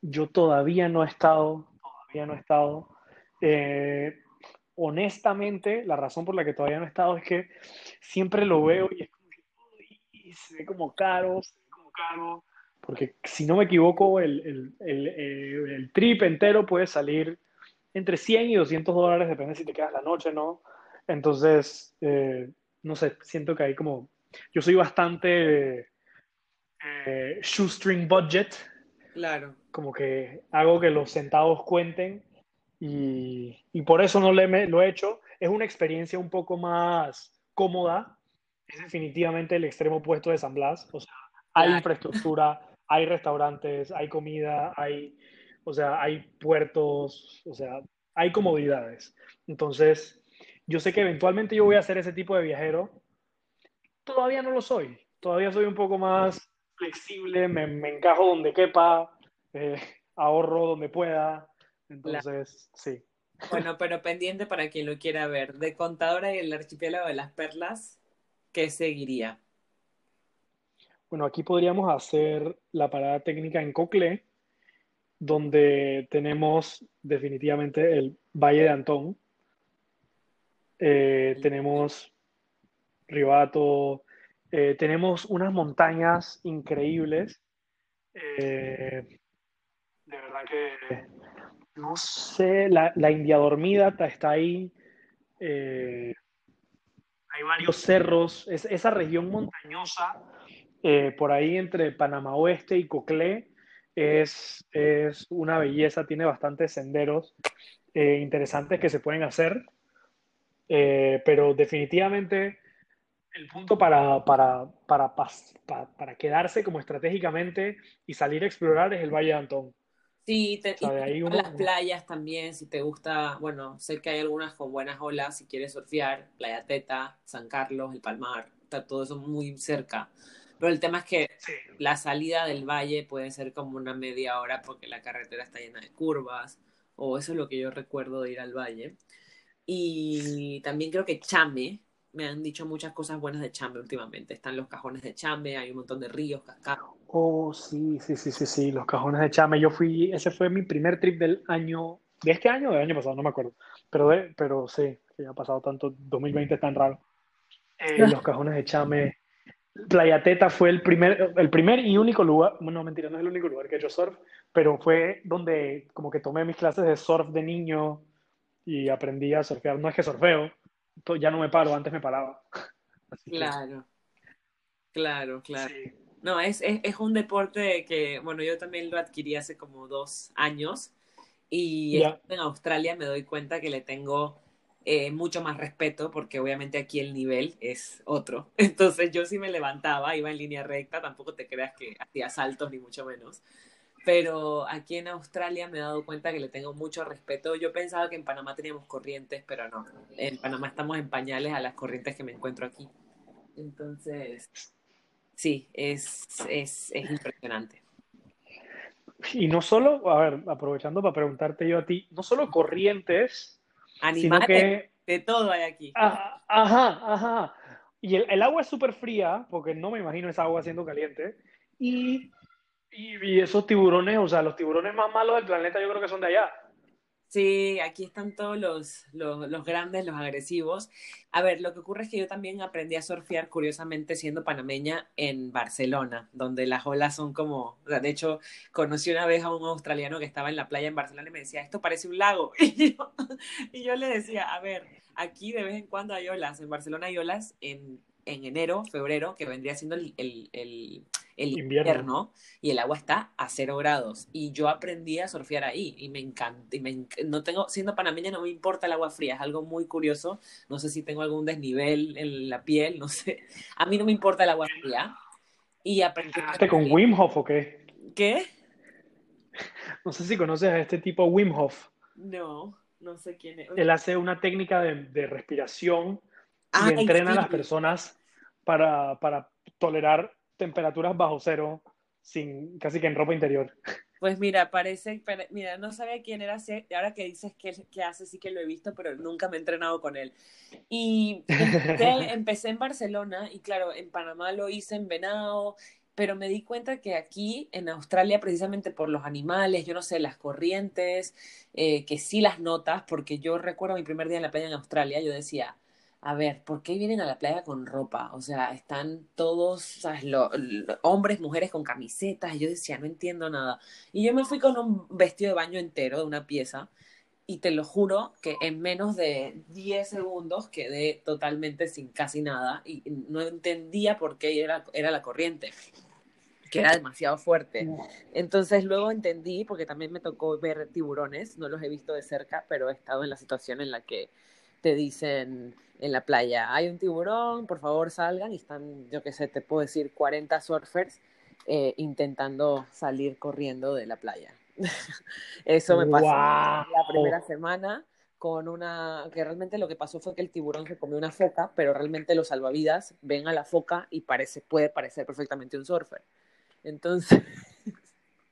Yo todavía no he estado, todavía no he estado. Eh, honestamente, la razón por la que todavía no he estado es que siempre lo veo y es como que uy, se ve como caro, se ve como caro. Porque si no me equivoco, el, el, el, eh, el trip entero puede salir entre 100 y 200 dólares, depende si te quedas la noche no. Entonces, eh, no sé, siento que hay como... Yo soy bastante eh, shoestring budget, Claro. como que hago que los centavos cuenten y, y por eso no le me- lo he hecho. Es una experiencia un poco más cómoda. Es definitivamente el extremo opuesto de San Blas. O sea, hay Claro. infraestructura, hay restaurantes, hay comida, hay, o sea, hay puertos, o sea, hay comodidades. Entonces, yo sé que eventualmente yo voy a ser ese tipo de viajero. Todavía no lo soy. Todavía soy un poco más flexible, me, me encajo donde quepa, eh, ahorro donde pueda. Entonces, sí. Bueno, pero pendiente para quien lo quiera ver. De Contadora y el Archipiélago de las Perlas, ¿qué seguiría? Bueno, aquí podríamos hacer la parada técnica en Coclé, donde tenemos definitivamente el Valle de Antón. Eh, tenemos Ribato, eh, tenemos unas montañas increíbles. Eh, de verdad que no sé, la, la India Dormida está- ahí. Hay varios cerros. Es, esa región montañosa por ahí entre Panamá Oeste y Coclé es, es una belleza, tiene bastantes senderos eh, interesantes que se pueden hacer, Eh, pero definitivamente el punto para, para, para, para quedarse como estratégicamente y salir a explorar es el Valle de Antón. Sí, te, O sea, y de ahí te- uno- las playas también, si te gusta, bueno, sé que hay algunas con buenas olas, si quieres surfear, Playa Teta, San Carlos, El Palmar, está todo eso muy cerca. Pero el tema es que Sí. la salida del valle puede ser como una media hora porque la carretera está llena de curvas, o eso es lo que yo recuerdo de ir al valle. Y también creo que Chame, me han dicho muchas cosas buenas de Chame últimamente. Están los cajones de Chame, hay un montón de ríos, cascadas. Oh, sí, sí, sí, sí, sí, los cajones de Chame. Yo fui, ese fue mi primer trip del año, de este año o del año pasado, no me acuerdo. Pero, de, pero sí, que ya ha pasado tanto, 2020 es tan raro. Eh, los cajones de Chame Playa Teta fue el primer, el primer y único lugar, bueno, mentira, no es el único lugar que he hecho surf, pero fue donde como que tomé mis clases de surf de niño y aprendí a surfear. No es que surfeo, ya no me paro, antes me paraba. claro, claro, claro. No, es, es, es, un deporte que, bueno, yo también lo adquirí hace como dos años y en Australia me doy cuenta que le tengo eh, mucho más respeto porque obviamente aquí el nivel es otro. Entonces yo sí me levantaba, iba en línea recta, tampoco te creas que hacía saltos ni mucho menos. Pero aquí en Australia me he dado cuenta que le tengo mucho respeto. Yo pensaba que en Panamá teníamos corrientes, pero no. En Panamá estamos en pañales a las corrientes que me encuentro aquí. Entonces, sí, es, es, es impresionante. Y no solo, a ver, aprovechando para preguntarte yo a ti, no solo corrientes, Animales, de todo hay aquí. Ajá, ajá. ajá. Y el, agua es súper fría, porque no me imagino esa agua siendo caliente. Y, y, esos tiburones, o sea, los tiburones más malos del planeta yo creo que son de allá. Sí, aquí están todos los, los, grandes, los agresivos. A ver, lo que ocurre es que yo también aprendí a surfear, curiosamente, siendo panameña en Barcelona, donde las olas son como, de hecho, conocí una vez a un australiano que estaba en la playa en Barcelona y me decía, esto parece un lago. Y yo, y yo le decía, a ver, aquí de vez en cuando hay olas, en Barcelona hay olas en, en enero, febrero, que vendría siendo el, el el invierno. y el agua está a cero grados. Y yo aprendí a surfear ahí y me encanta. Y me no tengo, siendo panameña no me importa el agua fría, es algo muy curioso. No sé si tengo algún desnivel en la piel, no sé. A mí no me importa el agua fría. Y aprendí. con Wim Hof o qué? ¿Qué? No sé si conoces a este tipo Wim Hof. No, no sé quién es. Él hace una técnica de, respiración y entrena a las personas para, para tolerar temperaturas bajo cero, sin casi que en ropa interior. Pues mira, parece, mira, no sabía quién era, ahora que dices que, que hace, sí que lo he visto, pero nunca me he entrenado con él. Y empecé, en Barcelona y claro, en Panamá lo hice en Venado, pero me di cuenta que aquí en Australia, precisamente por los animales, yo no sé, las corrientes, eh, que sí las notas, porque yo recuerdo mi primer día en la playa en Australia, yo decía, a ver, ¿por qué vienen a la playa con ropa? O sea, están todos, ¿sabes? hombres, mujeres con camisetas. Y yo decía, no entiendo nada. Y yo me fui con un vestido de baño entero de una pieza. Y te lo juro que en menos de 10 segundos quedé totalmente sin casi nada. Y no entendía por qué era, era la corriente que era demasiado fuerte. Entonces luego entendí, porque también me tocó ver tiburones, no los he visto de cerca, pero he estado en la situación en la que te dicen en la playa, hay un tiburón, por favor salgan, y están, yo qué sé, te puedo decir, 40 surfers eh, intentando salir corriendo de la playa. Eso me pasó la primera semana con una, que realmente lo que pasó fue que el tiburón se comió una foca, pero realmente los salvavidas ven a la foca y parece, puede parecer perfectamente un surfer. Entonces,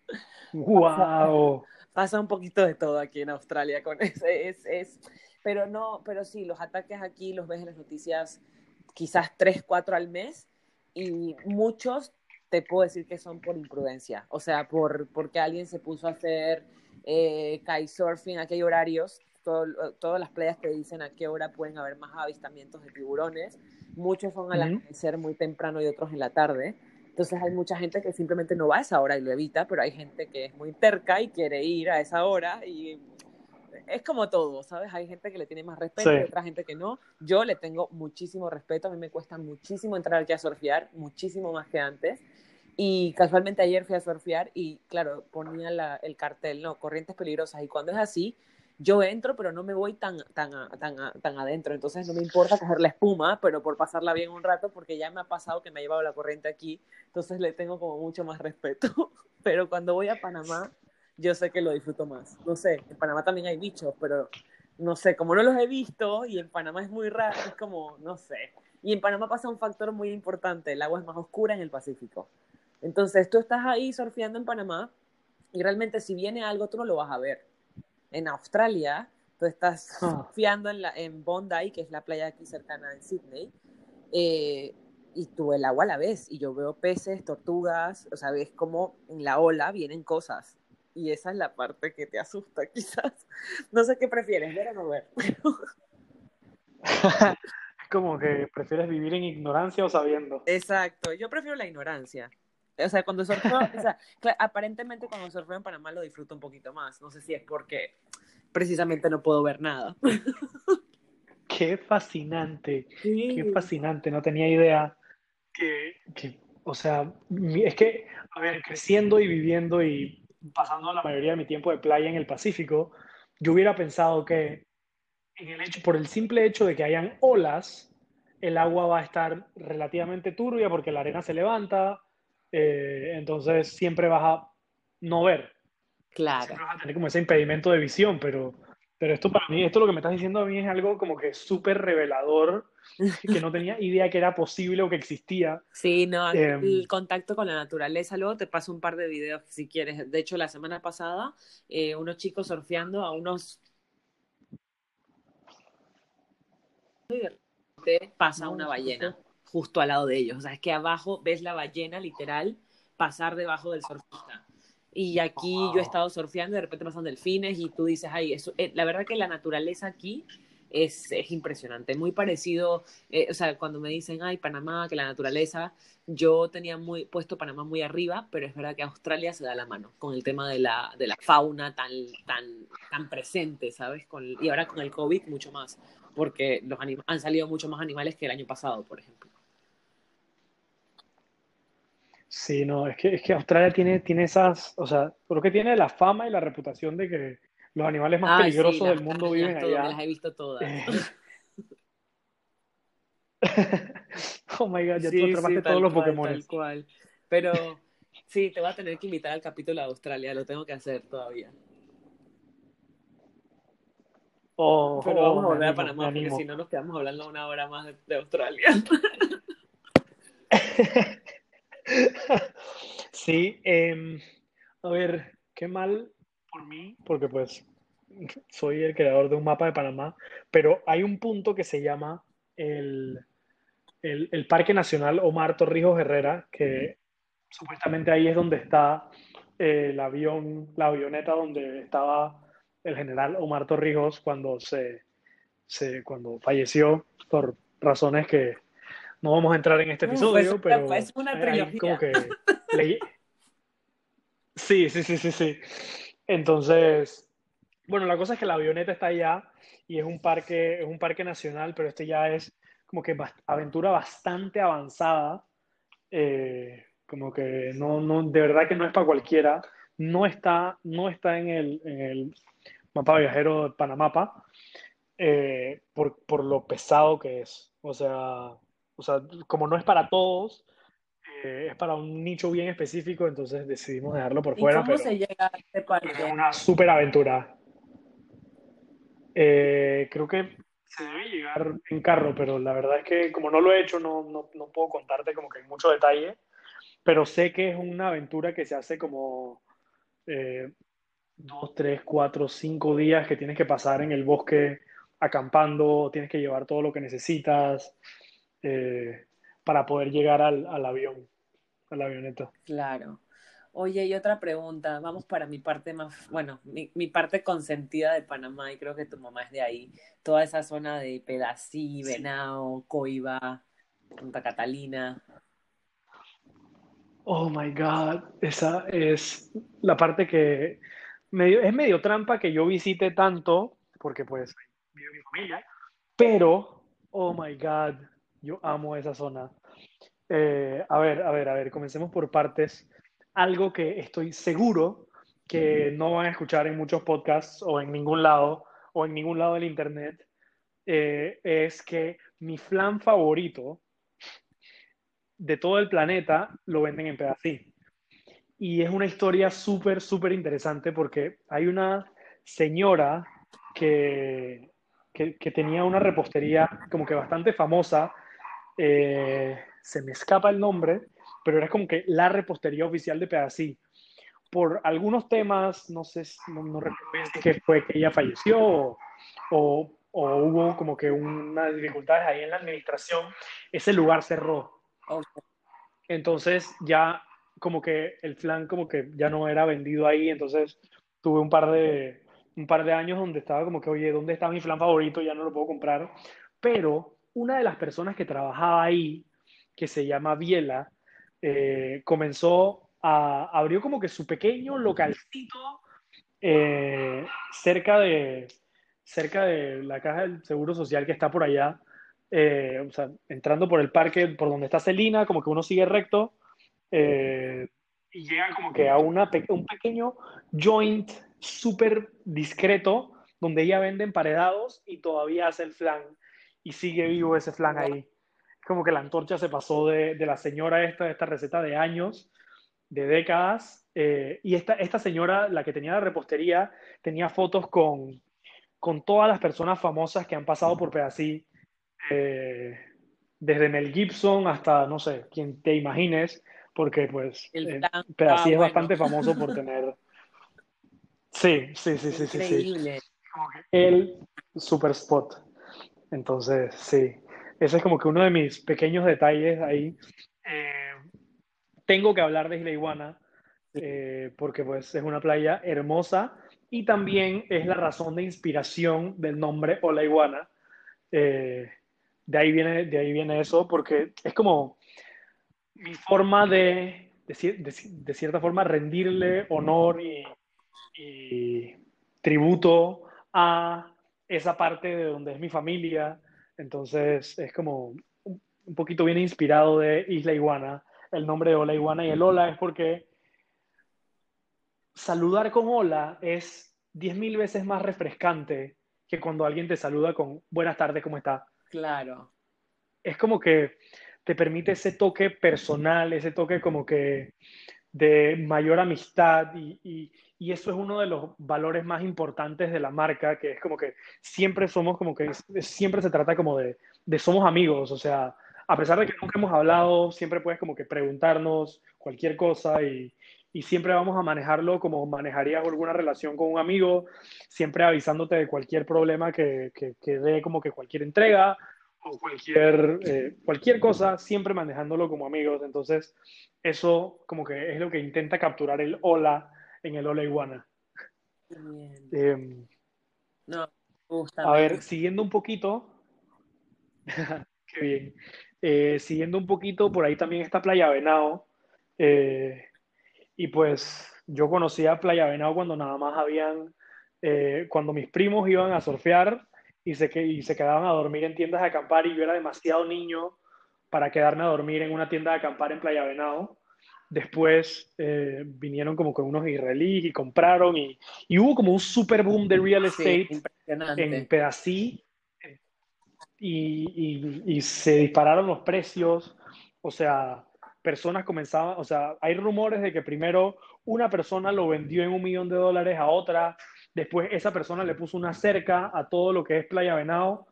wow. pasa, un poquito de todo aquí en Australia con ese, es, es pero no, pero sí, los ataques aquí los ves en las noticias quizás tres, cuatro al mes y muchos te puedo decir que son por imprudencia, o sea, por porque alguien se puso a hacer eh, kitesurfing a qué horarios, todas las playas te dicen a qué hora pueden haber más avistamientos de tiburones, muchos son al amanecer muy temprano y otros en la tarde, entonces hay mucha gente que simplemente no va a esa hora y lo evita, pero hay gente que es muy terca y quiere ir a esa hora y es como todo, ¿sabes? Hay gente que le tiene más respeto y otra gente que no. Yo le tengo muchísimo respeto, a mí me cuesta muchísimo entrar aquí a surfear, muchísimo más que antes. Y casualmente ayer fui a surfear y, claro, ponía el cartel, no, corrientes peligrosas. Y cuando es así, yo entro, pero no me voy tan, tan, tan, tan adentro. Entonces no me importa coger la espuma, pero por pasarla bien un rato, porque ya me ha pasado que me ha llevado la corriente aquí. Entonces le tengo como mucho más respeto. Pero cuando voy a Panamá, yo sé que lo disfruto más. No sé, en Panamá también hay bichos, pero no sé, como no los he visto y en Panamá es muy raro, es como, no sé. Y en Panamá pasa un factor muy importante, el agua es más oscura en el Pacífico. Entonces tú estás ahí surfeando en Panamá y realmente si viene algo tú no lo vas a ver. En Australia tú estás ah. surfeando en, la, en Bondi, que es la playa aquí cercana en Sydney, eh, y tú el agua la ves y yo veo peces, tortugas, o sea, ves como en la ola vienen cosas y esa es la parte que te asusta quizás. No sé qué prefieres, ver o no ver. como que prefieres vivir en ignorancia o sabiendo. Exacto, yo prefiero la ignorancia. O sea, cuando surfeo, o sea, aparentemente cuando surfeo en Panamá lo disfruto un poquito más. No sé si es porque precisamente no puedo ver nada. Qué fascinante, Sí. qué fascinante. No tenía idea que, que, o sea, es que, a ver, creciendo y viviendo y pasando la mayoría de mi tiempo de playa en el Pacífico, yo hubiera pensado que en el hecho, por el simple hecho de que hayan olas, el agua va a estar relativamente turbia porque la arena se levanta, eh, entonces siempre vas a no ver. Claro. siempre vas a tener como ese impedimento de visión, pero, pero esto para mí, esto lo que me estás diciendo a mí es algo como que súper revelador, que no tenía idea que era posible o que existía. Sí, no, Em. el contacto con la naturaleza. Luego te paso un par de videos si quieres. De hecho, la semana pasada, eh, unos chicos surfeando a unos. Y de repente pasa una ballena justo al lado de ellos. O sea, es que abajo ves la ballena literal pasar debajo del surfista. Y aquí yo he estado surfeando, de repente pasan delfines y tú dices, ay, eso, eh, la verdad que la naturaleza aquí es, es impresionante, muy parecido, eh, o sea, cuando me dicen, ay, Panamá, que la naturaleza, yo tenía muy puesto Panamá muy arriba, pero es verdad que Australia se da la mano con el tema de la, de la fauna tan, tan, tan presente, ¿sabes? Con, y ahora con el COVID mucho más, porque los han salido mucho más animales que el año pasado, por ejemplo. Sí, no, es que, es que Australia tiene, tiene esas, o sea, creo que tiene la fama y la reputación de que los animales más Ay, peligrosos del mundo viven todo, me allá. las he visto todas. Eh, Oh my God, ya tú Sí, atrapaste sí, todos los Pokémon. tal cual. Pero sí, te voy a tener que invitar al capítulo de Australia, lo tengo que hacer todavía. Oh, Pero oh, vamos a me volver a animo, Panamá porque si no nos quedamos hablando una hora más de, de Australia. Sí, em, a ver, qué mal por mí, porque pues soy el creador de un mapa de Panamá, pero hay un punto que se llama el, el, el Parque Nacional Omar Torrijos Herrera, que supuestamente ahí es donde está eh, el avión, la avioneta donde estaba el general Omar Torrijos cuando se, se cuando falleció por razones que no vamos a entrar en este episodio, es, pero es una trilogía. como que Sí, sí, sí, sí, sí. Entonces, bueno, la cosa es que la avioneta está allá y es un parque, es un parque nacional, pero este ya es como que aventura bastante avanzada. eh, como que no, no, de verdad que no es para cualquiera. No está, no está en el, en el mapa viajero de Panamapa eh, por, por lo pesado que es. O sea, o sea, como no es para todos, eh, es para un nicho bien específico, entonces decidimos dejarlo por ¿Y fuera, cómo pero se llega a este es parque? una súper aventura. Eh, creo que se debe llegar en carro, pero la verdad es que como no lo he hecho, no, no, no puedo contarte como que en mucho detalle, pero sé que es una aventura que se hace como eh, dos, tres, cuatro, cinco días que tienes que pasar en el bosque acampando, tienes que llevar todo lo que necesitas eh, para poder llegar al, al avión, a la avioneta. Claro. Oye, y otra pregunta, vamos para mi parte más, bueno, mi, mi parte consentida de Panamá, y creo que tu mamá es de ahí, toda esa zona de Pedací. Venao, Coiba, Santa Catalina. Oh my God, esa es la parte que medio, es medio trampa que yo visite tanto, porque pues vive mi familia, pero, oh my God, yo amo esa zona. Eh, a ver, a ver, a ver, comencemos por partes. Algo que estoy seguro que no van a escuchar en muchos podcasts o en ningún lado, o en ningún lado del internet, eh, es que mi flan favorito de todo el planeta lo venden en Pedací. Y es una historia súper, súper interesante porque hay una señora que, que, que tenía una repostería como que bastante famosa. Eh, se me escapa el nombre, pero era como que la repostería oficial de Pedací. Por algunos temas, no sé, no, no recuerdo que fue que ella falleció o, o, o hubo como que unas dificultades ahí en la administración, ese lugar cerró. Entonces ya como que el flan como que ya no era vendido ahí, entonces tuve un par de, un par de años donde estaba como que, oye, ¿dónde está mi flan favorito? Ya no lo puedo comprar. Pero una de las personas que trabajaba ahí, que se llama Biela, eh, comenzó a, abrió como que su pequeño localcito eh, cerca, de, cerca de la caja del Seguro Social que está por allá, eh, o sea, entrando por el parque, por donde está Celina, como que uno sigue recto y llega como que a una, un pequeño joint súper discreto donde ella vende emparedados y todavía hace el flan y sigue vivo ese flan ahí. Como que la antorcha se pasó de, de la señora esta, de esta receta de años, de décadas, eh, y esta, esta señora, la que tenía la repostería, tenía fotos con, con todas las personas famosas que han pasado por Pedací, eh, desde Mel Gibson hasta, no sé, quien te imagines, porque pues eh, Pedací es bueno. bastante famoso por tener... Sí, sí, sí, sí, sí, sí. El super spot. Entonces, sí, ese es como que uno de mis pequeños detalles ahí. Eh, tengo que hablar de Isla Iguana eh, porque pues es una playa hermosa y también es la razón de inspiración del nombre Ola Iguana. Eh, de, ahí viene, de ahí viene eso porque es como mi forma de, de, de, de cierta forma, rendirle honor y, y tributo a esa parte de donde es mi familia. Entonces es como un poquito bien inspirado de Isla Iguana, el nombre de Hola Iguana. Y el hola es porque saludar con hola es 10.000 veces más refrescante que cuando alguien te saluda con buenas tardes, ¿cómo está? Claro. Es como que te permite ese toque personal, ese toque como que de mayor amistad y, y, y, eso es uno de los valores más importantes de la marca, que es como que siempre somos como que, siempre se trata como de, de somos amigos, o sea, a pesar de que nunca hemos hablado, siempre puedes como que preguntarnos cualquier cosa y, y siempre vamos a manejarlo como manejarías alguna relación con un amigo, siempre avisándote de cualquier problema que, que, que dé como que cualquier entrega o cualquier, eh, cualquier cosa, siempre manejándolo como amigos. Entonces, eso como que es lo que intenta capturar el hola en el hola iguana. Eh, no, a ver, siguiendo un poquito, qué bien, eh, siguiendo un poquito, por ahí también está Playa Venado. Eh, y pues yo conocía Playa Venado cuando nada más habían, eh, cuando mis primos iban a surfear y se, y se quedaban a dormir en tiendas de acampar y yo era demasiado niño para quedarme a dormir en una tienda de acampar en Playa Venado. Después eh, vinieron como con unos israelíes y compraron y, y, hubo como un super boom de real estate sí, en Pedací y, y, y, se dispararon los precios. O sea, personas comenzaban, o sea, hay rumores de que primero una persona lo vendió en un millón de dólares a otra, después esa persona le puso una cerca a todo lo que es Playa Venado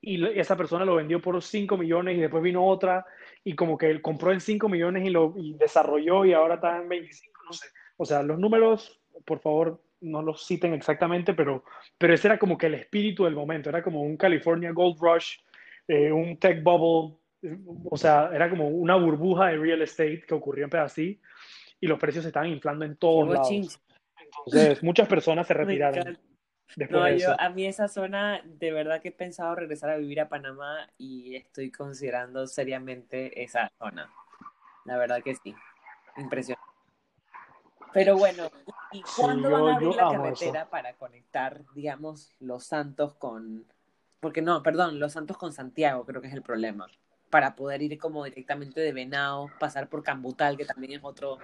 y esa persona lo vendió por 5 millones y después vino otra y como que él compró en 5 millones y lo y desarrolló y ahora está en 25, no sé. O sea, los números, por favor, no los citen exactamente, pero, pero ese era como que el espíritu del momento, era como un California Gold Rush, eh, un tech bubble, o sea, era como una burbuja de real estate que ocurrió en Pedací y los precios se estaban inflando en todos lados. Chinche. Entonces, muchas personas se retiraron. No, yo, a mí esa zona, de verdad que he pensado regresar a vivir a Panamá y estoy considerando seriamente esa zona. La verdad que sí. Impresionante. Pero bueno, ¿y cuándo sí, yo, van a abrir la carretera eso. para conectar, digamos, Los Santos con... Porque no, perdón, Los Santos con Santiago creo que es el problema. Para poder ir como directamente de Venado, pasar por Cambutal, que también es otro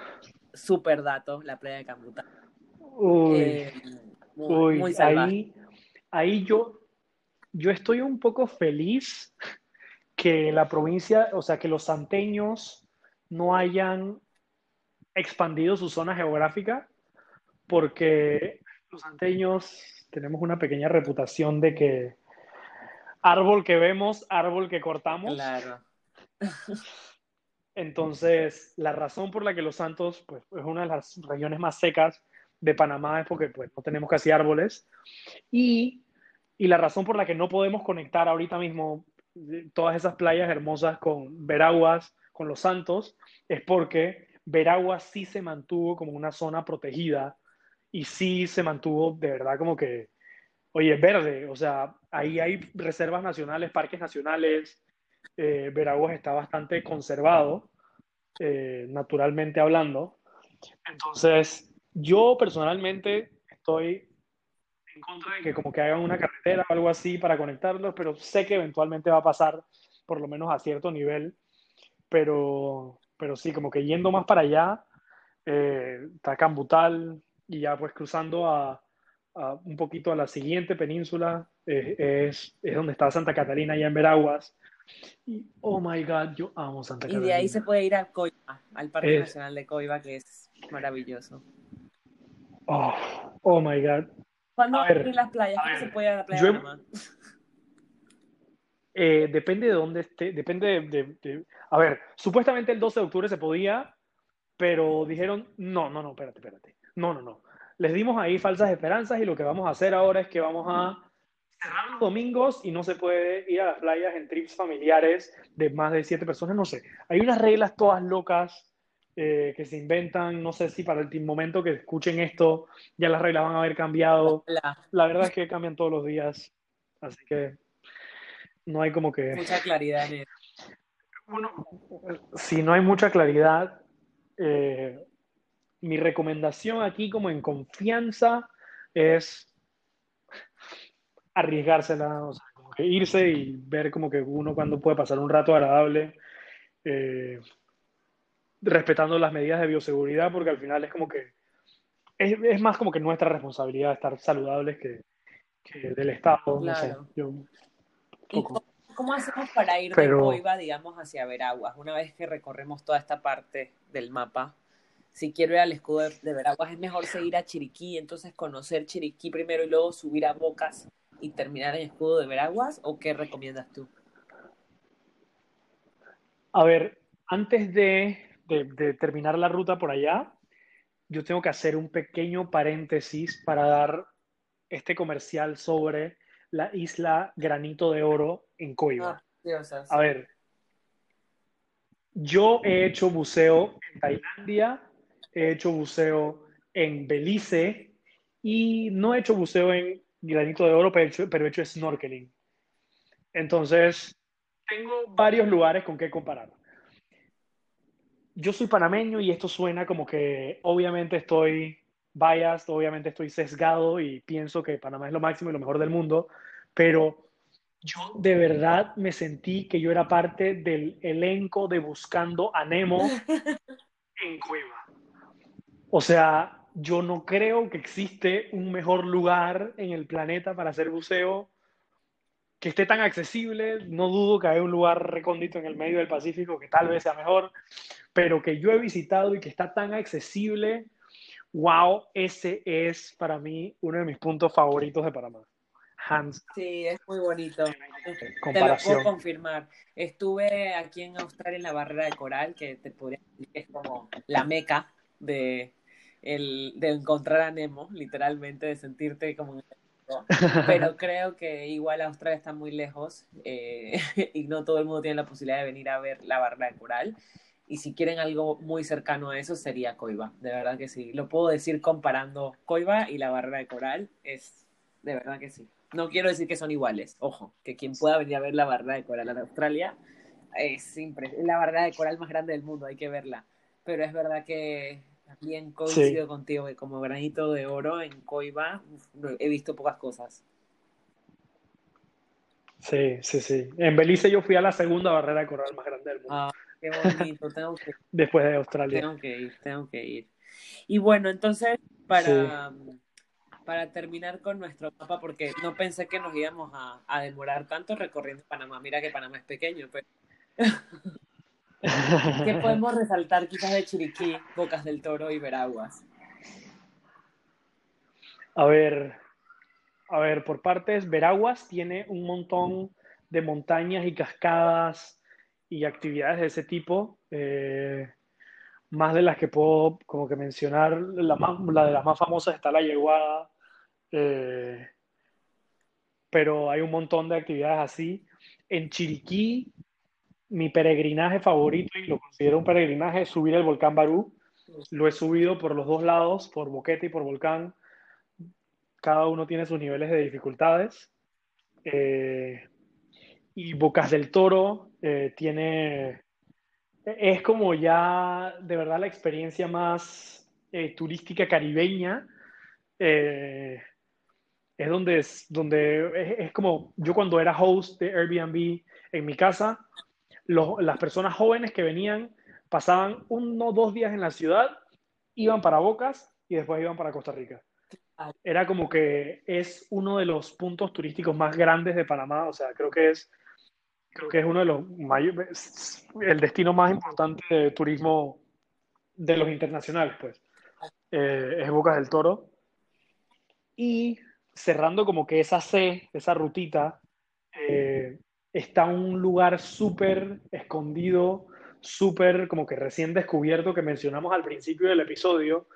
súper dato, la playa de Cambutal. Uy, eh, muy, uy muy ahí, ahí yo, yo estoy un poco feliz que la provincia, o sea, que los santeños no hayan expandido su zona geográfica, porque los santeños tenemos una pequeña reputación de que árbol que vemos, árbol que cortamos. Claro. Entonces, la razón por la que Los Santos pues, es una de las regiones más secas de Panamá es porque pues, no tenemos casi árboles. Y, y, la razón por la que no podemos conectar ahorita mismo todas esas playas hermosas con Veraguas, con Los Santos, es porque Veraguas sí se mantuvo como una zona protegida y sí se mantuvo de verdad como que oye, verde, o sea, ahí hay reservas nacionales, parques nacionales, eh, Veraguas está bastante conservado, eh, naturalmente hablando. Entonces, yo personalmente estoy en contra de que como que hagan una carretera o algo así para conectarlos, pero sé que eventualmente va a pasar, por lo menos a cierto nivel, pero, pero sí, como que yendo más para allá, eh, está Cambutal y ya pues cruzando a, a un poquito a la siguiente península, eh, es, es, donde está Santa Catalina, allá en Veraguas. Y, oh my God, yo amo Santa Catalina. Y de ahí se puede ir a Coiba, al Parque es, Nacional de Coiba, que es maravilloso. Oh, oh my God. ¿Cuándo a abrir las playas? ¿Cómo se puede ir a la playa yo? Eh, depende de dónde esté, depende de, de, de, A ver, supuestamente el 12 de octubre se podía, pero dijeron, no, no, no, espérate, espérate. No, no, no. Les dimos ahí falsas esperanzas y lo que vamos a hacer ahora es que vamos a cerrar los domingos y no se puede ir a las playas en trips familiares de más de siete personas, no sé. Hay unas reglas todas locas eh, que se inventan, no sé si para el momento que escuchen esto ya las reglas van a haber cambiado. La, La verdad es que cambian todos los días, así que no hay como que... mucha claridad en eso. Uno, si no hay mucha claridad, eh, mi recomendación aquí como en confianza es arriesgársela, o sea, como que irse y ver como que uno cuando puede pasar un rato agradable, eh, respetando las medidas de bioseguridad, porque al final es como que es, es más como que nuestra responsabilidad estar saludables que, que del Estado, no sé. Claro. Yo, ¿Y poco. cómo, cómo hacemos para ir Pero- de Coiba, digamos, hacia Veraguas? Una vez que recorremos toda esta parte del mapa, si quiero ir al escudo de, de Veraguas, ¿es mejor seguir a Chiriquí, entonces conocer Chiriquí primero y luego subir a Bocas y terminar en escudo de Veraguas? ¿O qué recomiendas tú? A ver, antes de, de- de terminar la ruta por allá, yo tengo que hacer un pequeño paréntesis para dar este comercial sobre la isla Granito de Oro en Coiba. Ah. A ver, yo he hecho buceo en Tailandia, he hecho buceo en Belice y no he hecho buceo en Granito de Oro, pero he hecho, pero he hecho snorkeling. Entonces, tengo varios lugares con qué comparar. Yo soy panameño y esto suena como que obviamente estoy biased, obviamente estoy sesgado y pienso que Panamá es lo máximo y lo mejor del mundo, pero yo de verdad me sentí que yo era parte del elenco de Buscando a Nemo en Cueva. O sea, yo no creo que existe un mejor lugar en el planeta para hacer buceo que esté tan accesible. No dudo que haya un lugar recóndito en el medio del Pacífico que tal vez sea mejor, pero que yo he visitado y que está tan accesible. Wow, ese es para mí uno de mis puntos favoritos de Panamá. Hands Sí, es muy bonito. Te lo puedo confirmar. Estuve aquí en Australia en la barrera de coral, que te podría decir que es como la meca de, el, de encontrar a Nemo, literalmente, de sentirte como en el Pero creo que igual Australia está muy lejos eh, y no todo el mundo tiene la posibilidad de venir a ver la barrera de coral. Y si quieren algo muy cercano a eso, sería Coiba. De verdad que sí. Lo puedo decir comparando Coiba y la barrera de coral. Es de verdad que sí. No quiero decir que son iguales. Ojo, que quien pueda venir a ver la barrera de coral en Australia es es la barrera de coral más grande del mundo. Hay que verla. Pero es verdad que también coincido contigo que como granito de oro en Coiba he visto pocas cosas. Sí, sí, sí. En Belice yo fui a la segunda barrera de coral más grande del mundo, Ah, qué bonito. Tengo que después de Australia. Tengo que ir, tengo que ir. Y bueno, entonces, para, para terminar con nuestro mapa, porque no pensé que nos íbamos a, a demorar tanto recorriendo Panamá. Mira que Panamá es pequeño, pero ¿qué podemos resaltar quizás de Chiriquí, Bocas del Toro y Veraguas? A ver, a ver, por partes, Veraguas tiene un montón de montañas y cascadas y actividades de ese tipo, eh, más de las que puedo como que mencionar, la, más, la de las más famosas está la Yeguada, eh, pero hay un montón de actividades así. En Chiriquí, mi peregrinaje favorito, y lo considero un peregrinaje, es subir el volcán Barú. Lo he subido por los dos lados, por Boquete y por Volcán. cada uno tiene sus niveles de dificultades. Eh, y Bocas del Toro eh, tiene, es como ya de verdad la experiencia más eh, turística caribeña. es donde, es, donde es, como yo cuando era host de Airbnb en mi casa, las personas jóvenes que venían pasaban uno o dos días en la ciudad, iban para Bocas y después iban para Costa Rica. Era como que es uno de los puntos turísticos más grandes de Panamá, o sea, creo que es, creo que es uno de los mayores, el destino más importante de turismo de los internacionales, pues, eh, es Bocas del Toro. Y cerrando como que esa C, esa rutita, eh, está un lugar súper escondido, súper como que recién descubierto que mencionamos al principio del episodio,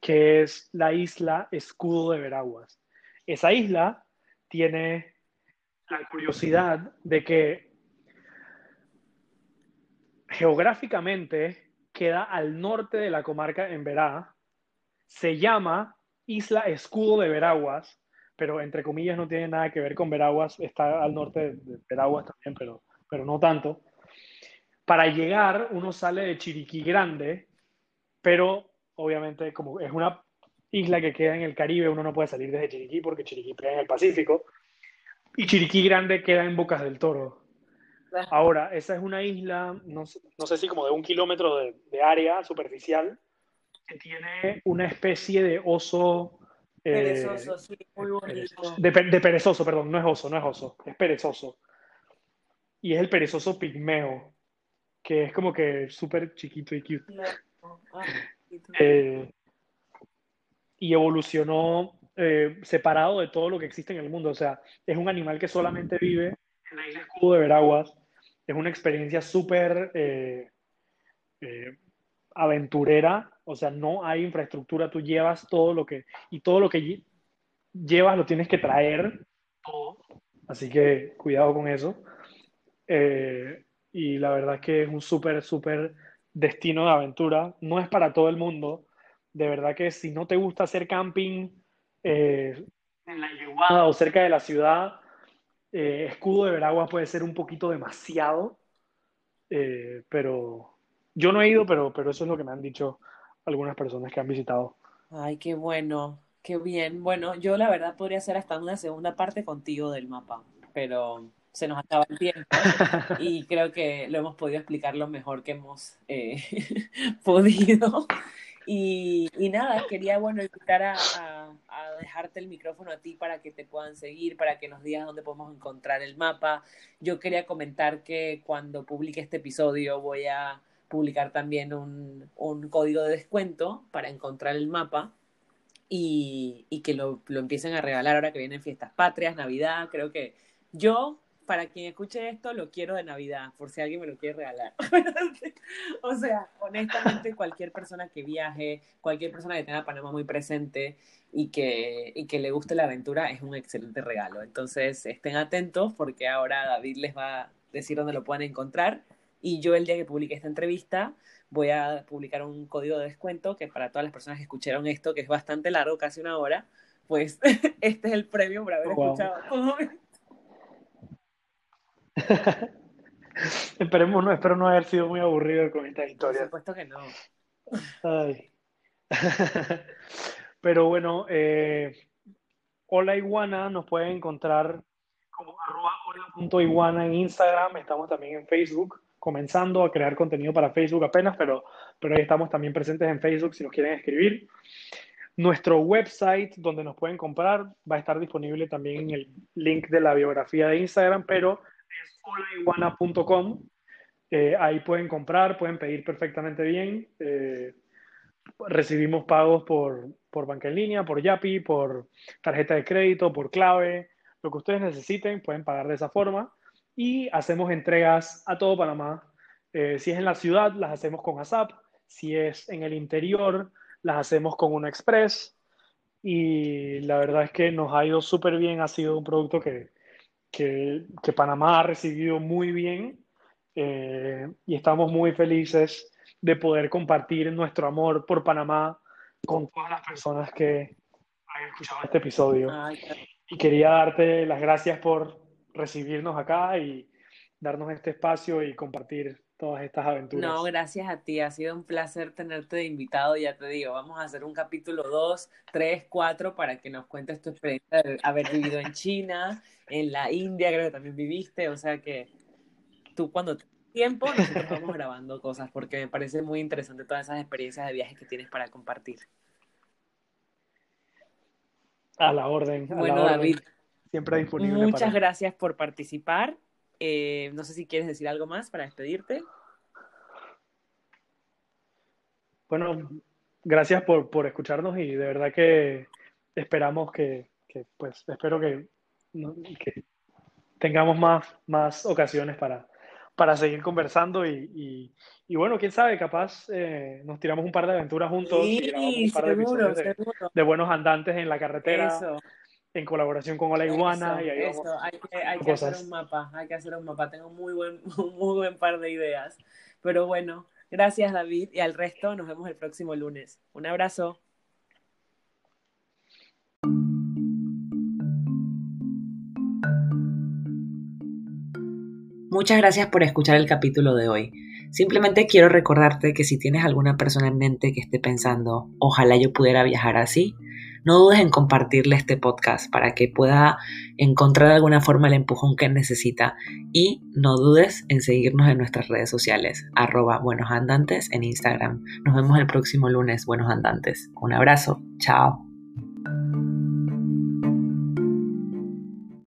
que es la isla Escudo de Veraguas. Esa isla tiene la curiosidad de que geográficamente queda al norte de la comarca en Verá, se llama Isla Escudo de Veraguas, pero entre comillas no tiene nada que ver con Veraguas, está al norte de Veraguas también, pero, pero no tanto. Para llegar uno sale de Chiriquí Grande, pero obviamente, como es una isla que queda en el Caribe, uno no puede salir desde Chiriquí porque Chiriquí queda en el Pacífico. Y Chiriquí Grande queda en Bocas del Toro. Ahora, esa es una isla, no, sé si como de un kilómetro de, área superficial, que tiene una especie de oso. Eh, perezoso, sí, muy bonito. De, perezoso, perdón, no es oso, no es oso, es perezoso. Y es el perezoso pigmeo, que es como que súper chiquito y cute. Ah. Eh, y evolucionó eh, separado de todo lo que existe en el mundo. O sea, es un animal que solamente vive en la isla Escudo de Veraguas. Es una experiencia súper eh, aventurera. O sea, no hay infraestructura. Tú llevas todo lo que... Y todo lo que llevas lo tienes que traer. Todo. Así que cuidado con eso. y la verdad es que es un súper, súper destino de aventura. No es para todo el mundo. De verdad que si no te gusta hacer camping eh, en la Yeguada o cerca de la ciudad, eh, Escudo de Veragua puede ser un poquito demasiado. Eh, pero yo no he ido, pero, pero eso es lo que me han dicho algunas personas que han visitado. Ay, qué bueno, qué bien. Bueno, yo la verdad podría hacer hasta una segunda parte contigo del mapa, pero se nos acaba el tiempo y creo que lo hemos podido explicar lo mejor que hemos eh, podido. Y, nada, quería bueno invitar a, dejarte el micrófono a ti para que te puedan seguir, para que nos digas dónde podemos encontrar el mapa. Yo quería comentar que cuando publique este episodio voy a publicar también un, código de descuento para encontrar el mapa y, y que lo, lo empiecen a regalar ahora que vienen fiestas patrias, Navidad. Creo que yo para quien escuche esto, lo quiero de Navidad, por si alguien me lo quiere regalar. o sea, honestamente, cualquier persona que viaje, cualquier persona que tenga Panamá muy presente y que, y que le guste la aventura, es un excelente regalo. Entonces, estén atentos porque ahora David les va a decir dónde lo pueden encontrar. Y yo el día que publique esta entrevista voy a publicar un código de descuento que para todas las personas que escucharon esto, que es bastante largo, casi una hora, pues este es el premio por haber escuchado Esperemos, no, espero no haber sido muy aburrido con esta historia. Por supuesto que no. Pero bueno, eh, Hola Iguana nos pueden encontrar como arroba hola.iguana en Instagram, estamos también en Facebook, comenzando a crear contenido para Facebook apenas, pero, pero ahí estamos también presentes en Facebook si nos quieren escribir. Nuestro website donde nos pueden comprar va a estar disponible también en el link de la biografía de Instagram, pero es holaiguana.com. Eh, ahí pueden comprar, pueden pedir perfectamente bien. Eh, recibimos pagos por, por banca en línea, por Yapi, por tarjeta de crédito, por clave. Lo que ustedes necesiten, pueden pagar de esa forma. Y hacemos entregas a todo Panamá. Eh, si es en la ciudad, las hacemos con ASAP. Si es en el interior, las hacemos con una Express. Y la verdad es que nos ha ido súper bien. Ha sido un producto que, que, Panamá ha recibido muy bien eh, y estamos muy felices de poder compartir nuestro amor por Panamá con todas las personas que había escuchado este episodio. y quería darte las gracias por recibirnos acá y darnos este espacio y compartir todas estas aventuras. No, gracias a ti. Ha sido un placer tenerte de invitado. Ya te digo, vamos a hacer un capítulo 2, 3, 4 para que nos cuentes tu experiencia de haber vivido en China, en la India, creo que también viviste. O sea que tú cuando tiempo nosotros vamos grabando cosas porque me parece muy interesante todas esas experiencias de viajes que tienes para compartir. A la orden. bueno, David. Siempre disponible. Muchas gracias por participar. Eh, no sé si quieres decir algo más para despedirte. Bueno, gracias por, por escucharnos y de verdad que esperamos que, que pues, espero que, que tengamos más, más ocasiones para, para seguir conversando y, y, bueno, quién sabe, capaz eh, nos tiramos un par de aventuras juntos sí, un par seguro, de, de, buenos andantes en la carretera. En colaboración con Ola Iguana y ahí eso. hay que, hay que hacer un mapa, hay que hacer un mapa, tengo muy buen, un muy buen par de ideas. Pero bueno, gracias David y al resto nos vemos el próximo lunes. Un abrazo. Muchas gracias por escuchar el capítulo de hoy. Simplemente quiero recordarte que si tienes alguna persona en mente que esté pensando, ojalá yo pudiera viajar así, no dudes en compartirle este podcast para que pueda encontrar de alguna forma el empujón que necesita y no dudes en seguirnos en nuestras redes sociales, arroba buenos andantes en Instagram. Nos vemos el próximo lunes, buenos andantes. Un abrazo, chao.